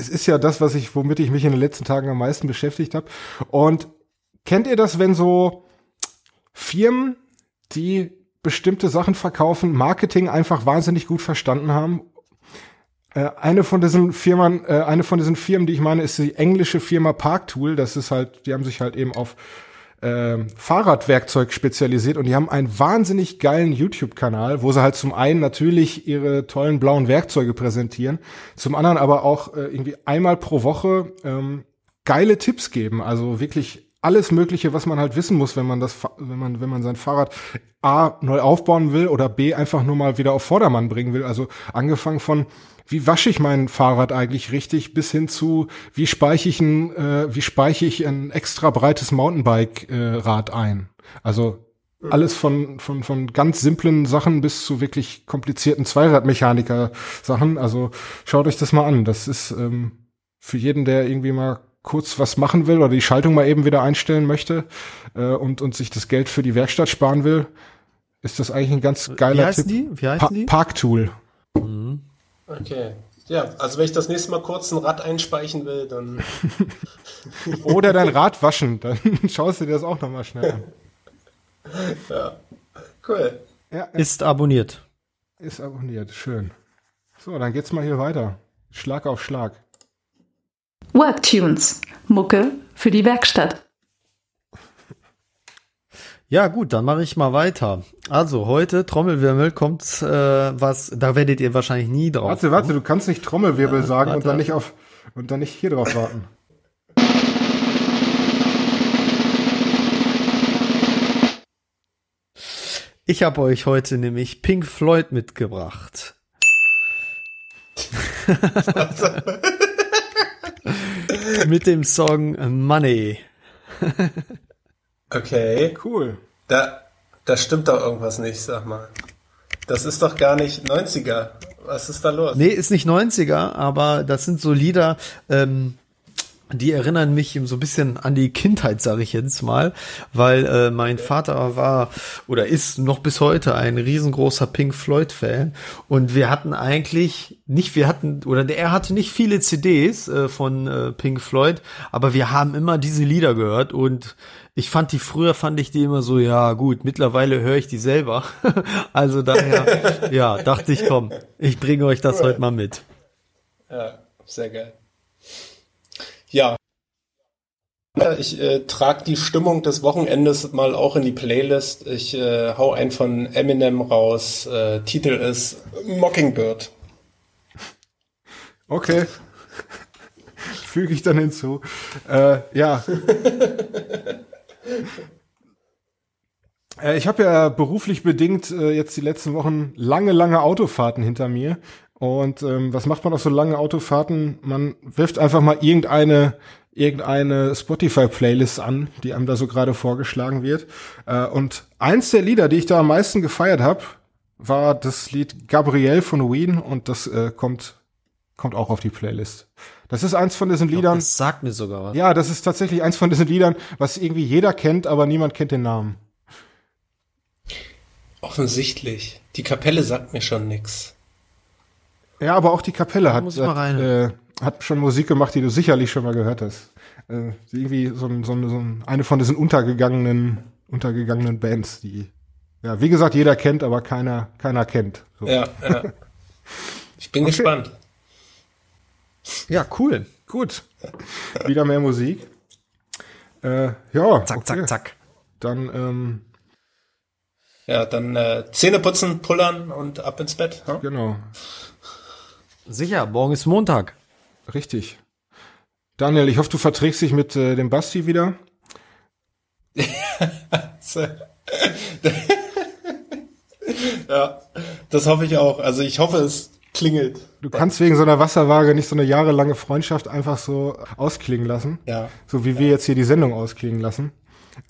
es ist ja das, was ich, womit ich mich in den letzten Tagen am meisten beschäftigt habe. Und kennt ihr das, wenn so Firmen, die bestimmte Sachen verkaufen, Marketing einfach wahnsinnig gut verstanden haben äh, eine von diesen Firmen, äh, eine von diesen Firmen, die ich meine, ist die englische Firma Parktool. Das ist halt, die haben sich halt eben auf äh, Fahrradwerkzeug spezialisiert und die haben einen wahnsinnig geilen YouTube-Kanal, wo sie halt zum einen natürlich ihre tollen blauen Werkzeuge präsentieren, zum anderen aber auch äh, irgendwie einmal pro Woche ähm, geile Tipps geben. Also wirklich alles Mögliche, was man halt wissen muss, wenn man das, wenn man, wenn man sein Fahrrad A neu aufbauen will oder B einfach nur mal wieder auf Vordermann bringen will. Also angefangen von wie wasche ich mein Fahrrad eigentlich richtig, bis hin zu, wie speichere ich ein, äh, wie speichere ich ein extra breites Mountainbike-Rad äh, ein. Also alles von, von, von ganz simplen Sachen bis zu wirklich komplizierten Zweiradmechaniker-Sachen. Also schaut euch das mal an. Das ist ähm, für jeden, der irgendwie mal kurz was machen will oder die Schaltung mal eben wieder einstellen möchte äh, und, und sich das Geld für die Werkstatt sparen will, ist das eigentlich ein ganz geiler Wie heißen Tipp. die? Wie heißen pa die? Parktool. Mhm. Okay. Ja, also wenn ich das nächste Mal kurz ein Rad einspeichen will, dann. <laughs> Oder dein Rad waschen, dann <laughs> schaust du dir das auch nochmal schnell an. <laughs> Ja, cool. Ja, Ist abonniert. ist abonniert, schön. So, dann geht's mal hier weiter. Schlag auf Schlag. Worktunes. Mucke für die Werkstatt. Ja, gut, dann mache ich mal weiter. Also heute Trommelwirbel kommt äh, was, da werdet ihr wahrscheinlich nie drauf. Warte, warte, du kannst nicht Trommelwirbel Ja, sagen und warte. dann nicht auf und dann nicht hier drauf warten. Ich habe euch heute nämlich Pink Floyd mitgebracht. <laughs> Mit dem Song Money. Okay. Cool. Da, da stimmt doch irgendwas nicht, sag mal. Das ist doch gar nicht 90er. Was ist da los? Nee, ist nicht 90er, aber das sind so Lieder, ähm, die erinnern mich so ein bisschen an die Kindheit, sage ich jetzt mal, weil äh, mein Vater war oder ist noch bis heute ein riesengroßer Pink Floyd Fan und wir hatten eigentlich nicht, wir hatten oder er hatte nicht viele CDs äh, von äh, Pink Floyd, aber wir haben immer diese Lieder gehört und ich fand die früher fand ich die immer so ja gut, mittlerweile höre ich die selber, <laughs> also daher <laughs> ja dachte ich komm, ich bringe euch das heute mal mit. Ja, sehr geil. Ja. Ja, Ich äh, trage die Stimmung des Wochenendes mal auch in die Playlist. Ich äh, hau einen von Eminem raus. Äh, Titel ist Mockingbird. Okay. Füge ich dann hinzu. Äh, ja. <laughs> Äh, Ich habe ja beruflich bedingt äh, jetzt die letzten Wochen lange, lange Autofahrten hinter mir. Und ähm, was macht man auf so langen Autofahrten? Man wirft einfach mal irgendeine irgendeine Spotify-Playlist an, die einem da so gerade vorgeschlagen wird. Äh, und eins der Lieder, die ich da am meisten gefeiert habe, war das Lied Gabrielle von Ween und das äh, kommt kommt auch auf die Playlist. Das ist eins von diesen Liedern. Das sagt mir sogar was. Ja, das ist tatsächlich eins von diesen Liedern, was irgendwie jeder kennt, aber niemand kennt den Namen. Offensichtlich. Die Kapelle sagt mir schon nix. Ja, aber auch die Kapelle hat, hat, äh, hat schon Musik gemacht, die du sicherlich schon mal gehört hast. Äh, irgendwie so, ein, so, ein, so ein, eine von diesen untergegangenen, untergegangenen Bands, die, ja, wie gesagt, jeder kennt, aber keiner, keiner kennt. So. Ja, ja. <laughs> Ich bin Okay. gespannt. Ja, cool. Gut. Wieder mehr Musik. Äh, ja. Zack, okay. zack, zack. Dann, ähm, Ja, dann äh, Zähne putzen, pullern und ab ins Bett. Hm? genau. Sicher, morgen ist Montag. Richtig. Daniel, ich hoffe, du verträgst dich mit äh, dem Basti wieder. <laughs> ja, das hoffe ich auch. Also ich hoffe, es klingelt. Du kannst wegen so einer Wasserwaage nicht so eine jahrelange Freundschaft einfach so ausklingen lassen. Ja. So wie wir jetzt hier die Sendung ausklingen lassen.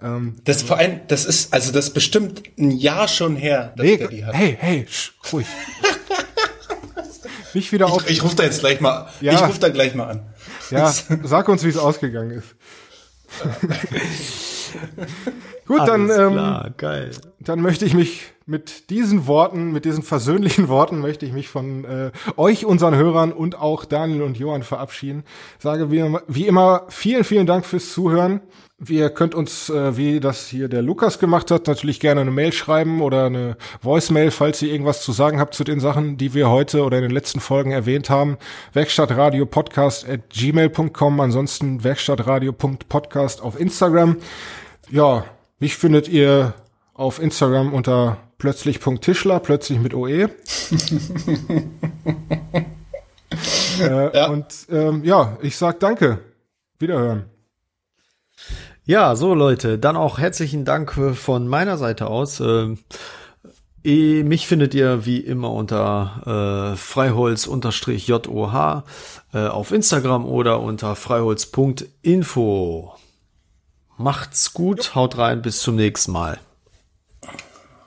Ähm, Das vor allem, das ist, also das ist bestimmt ein Jahr schon her, dass nee, der die hat. hey, hey, sch, ruhig. <laughs> nicht wieder auf. Ich, ich rufe da jetzt gleich mal, Ja. ich rufe da gleich mal an. Ja, <laughs> sag uns, wie es ausgegangen ist. <laughs> Gut, dann, ähm, geil. dann möchte ich mich mit diesen Worten, mit diesen versöhnlichen Worten, möchte ich mich von äh, euch, unseren Hörern und auch Daniel und Johann verabschieden. Sage wie, wie immer vielen, vielen Dank fürs Zuhören. Ihr könnt uns, äh, wie das hier der Lukas gemacht hat, natürlich gerne eine Mail schreiben oder eine Voicemail, falls ihr irgendwas zu sagen habt zu den Sachen, die wir heute oder in den letzten Folgen erwähnt haben. Werkstattradiopodcast at gmail.com, ansonsten werkstattradio.podcast auf Instagram. Ja, mich findet ihr auf Instagram unter plötzlich.tischler, plötzlich mit OE. <laughs> äh, ja. Und ähm, ja, ich sag danke. Wiederhören. Ja, so Leute, dann auch herzlichen Dank von meiner Seite aus. Äh, mich findet ihr wie immer unter äh, freiholz-joh äh, auf Instagram oder unter freiholz.info. Macht's gut, haut rein, bis zum nächsten Mal.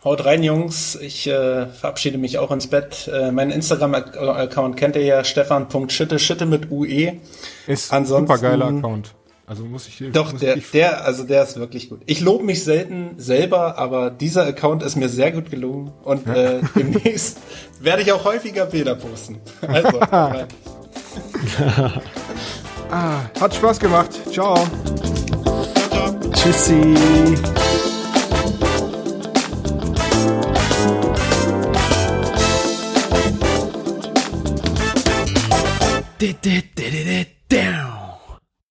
Haut rein, Jungs. Ich äh, verabschiede mich auch ins Bett. Äh, mein Instagram-Account kennt ihr ja, stefan.schitte, Schitte mit UE. Ist ein super geiler Account. Also muss ich Doch, muss der, der, also der ist wirklich gut. Ich lobe mich selten selber, aber dieser Account ist mir sehr gut gelungen und ja. äh, demnächst <laughs> werde ich auch häufiger Bilder posten. Also, <laughs> ah, hat Spaß gemacht. Ciao. Tschüssi. Did, did, did, did, damn.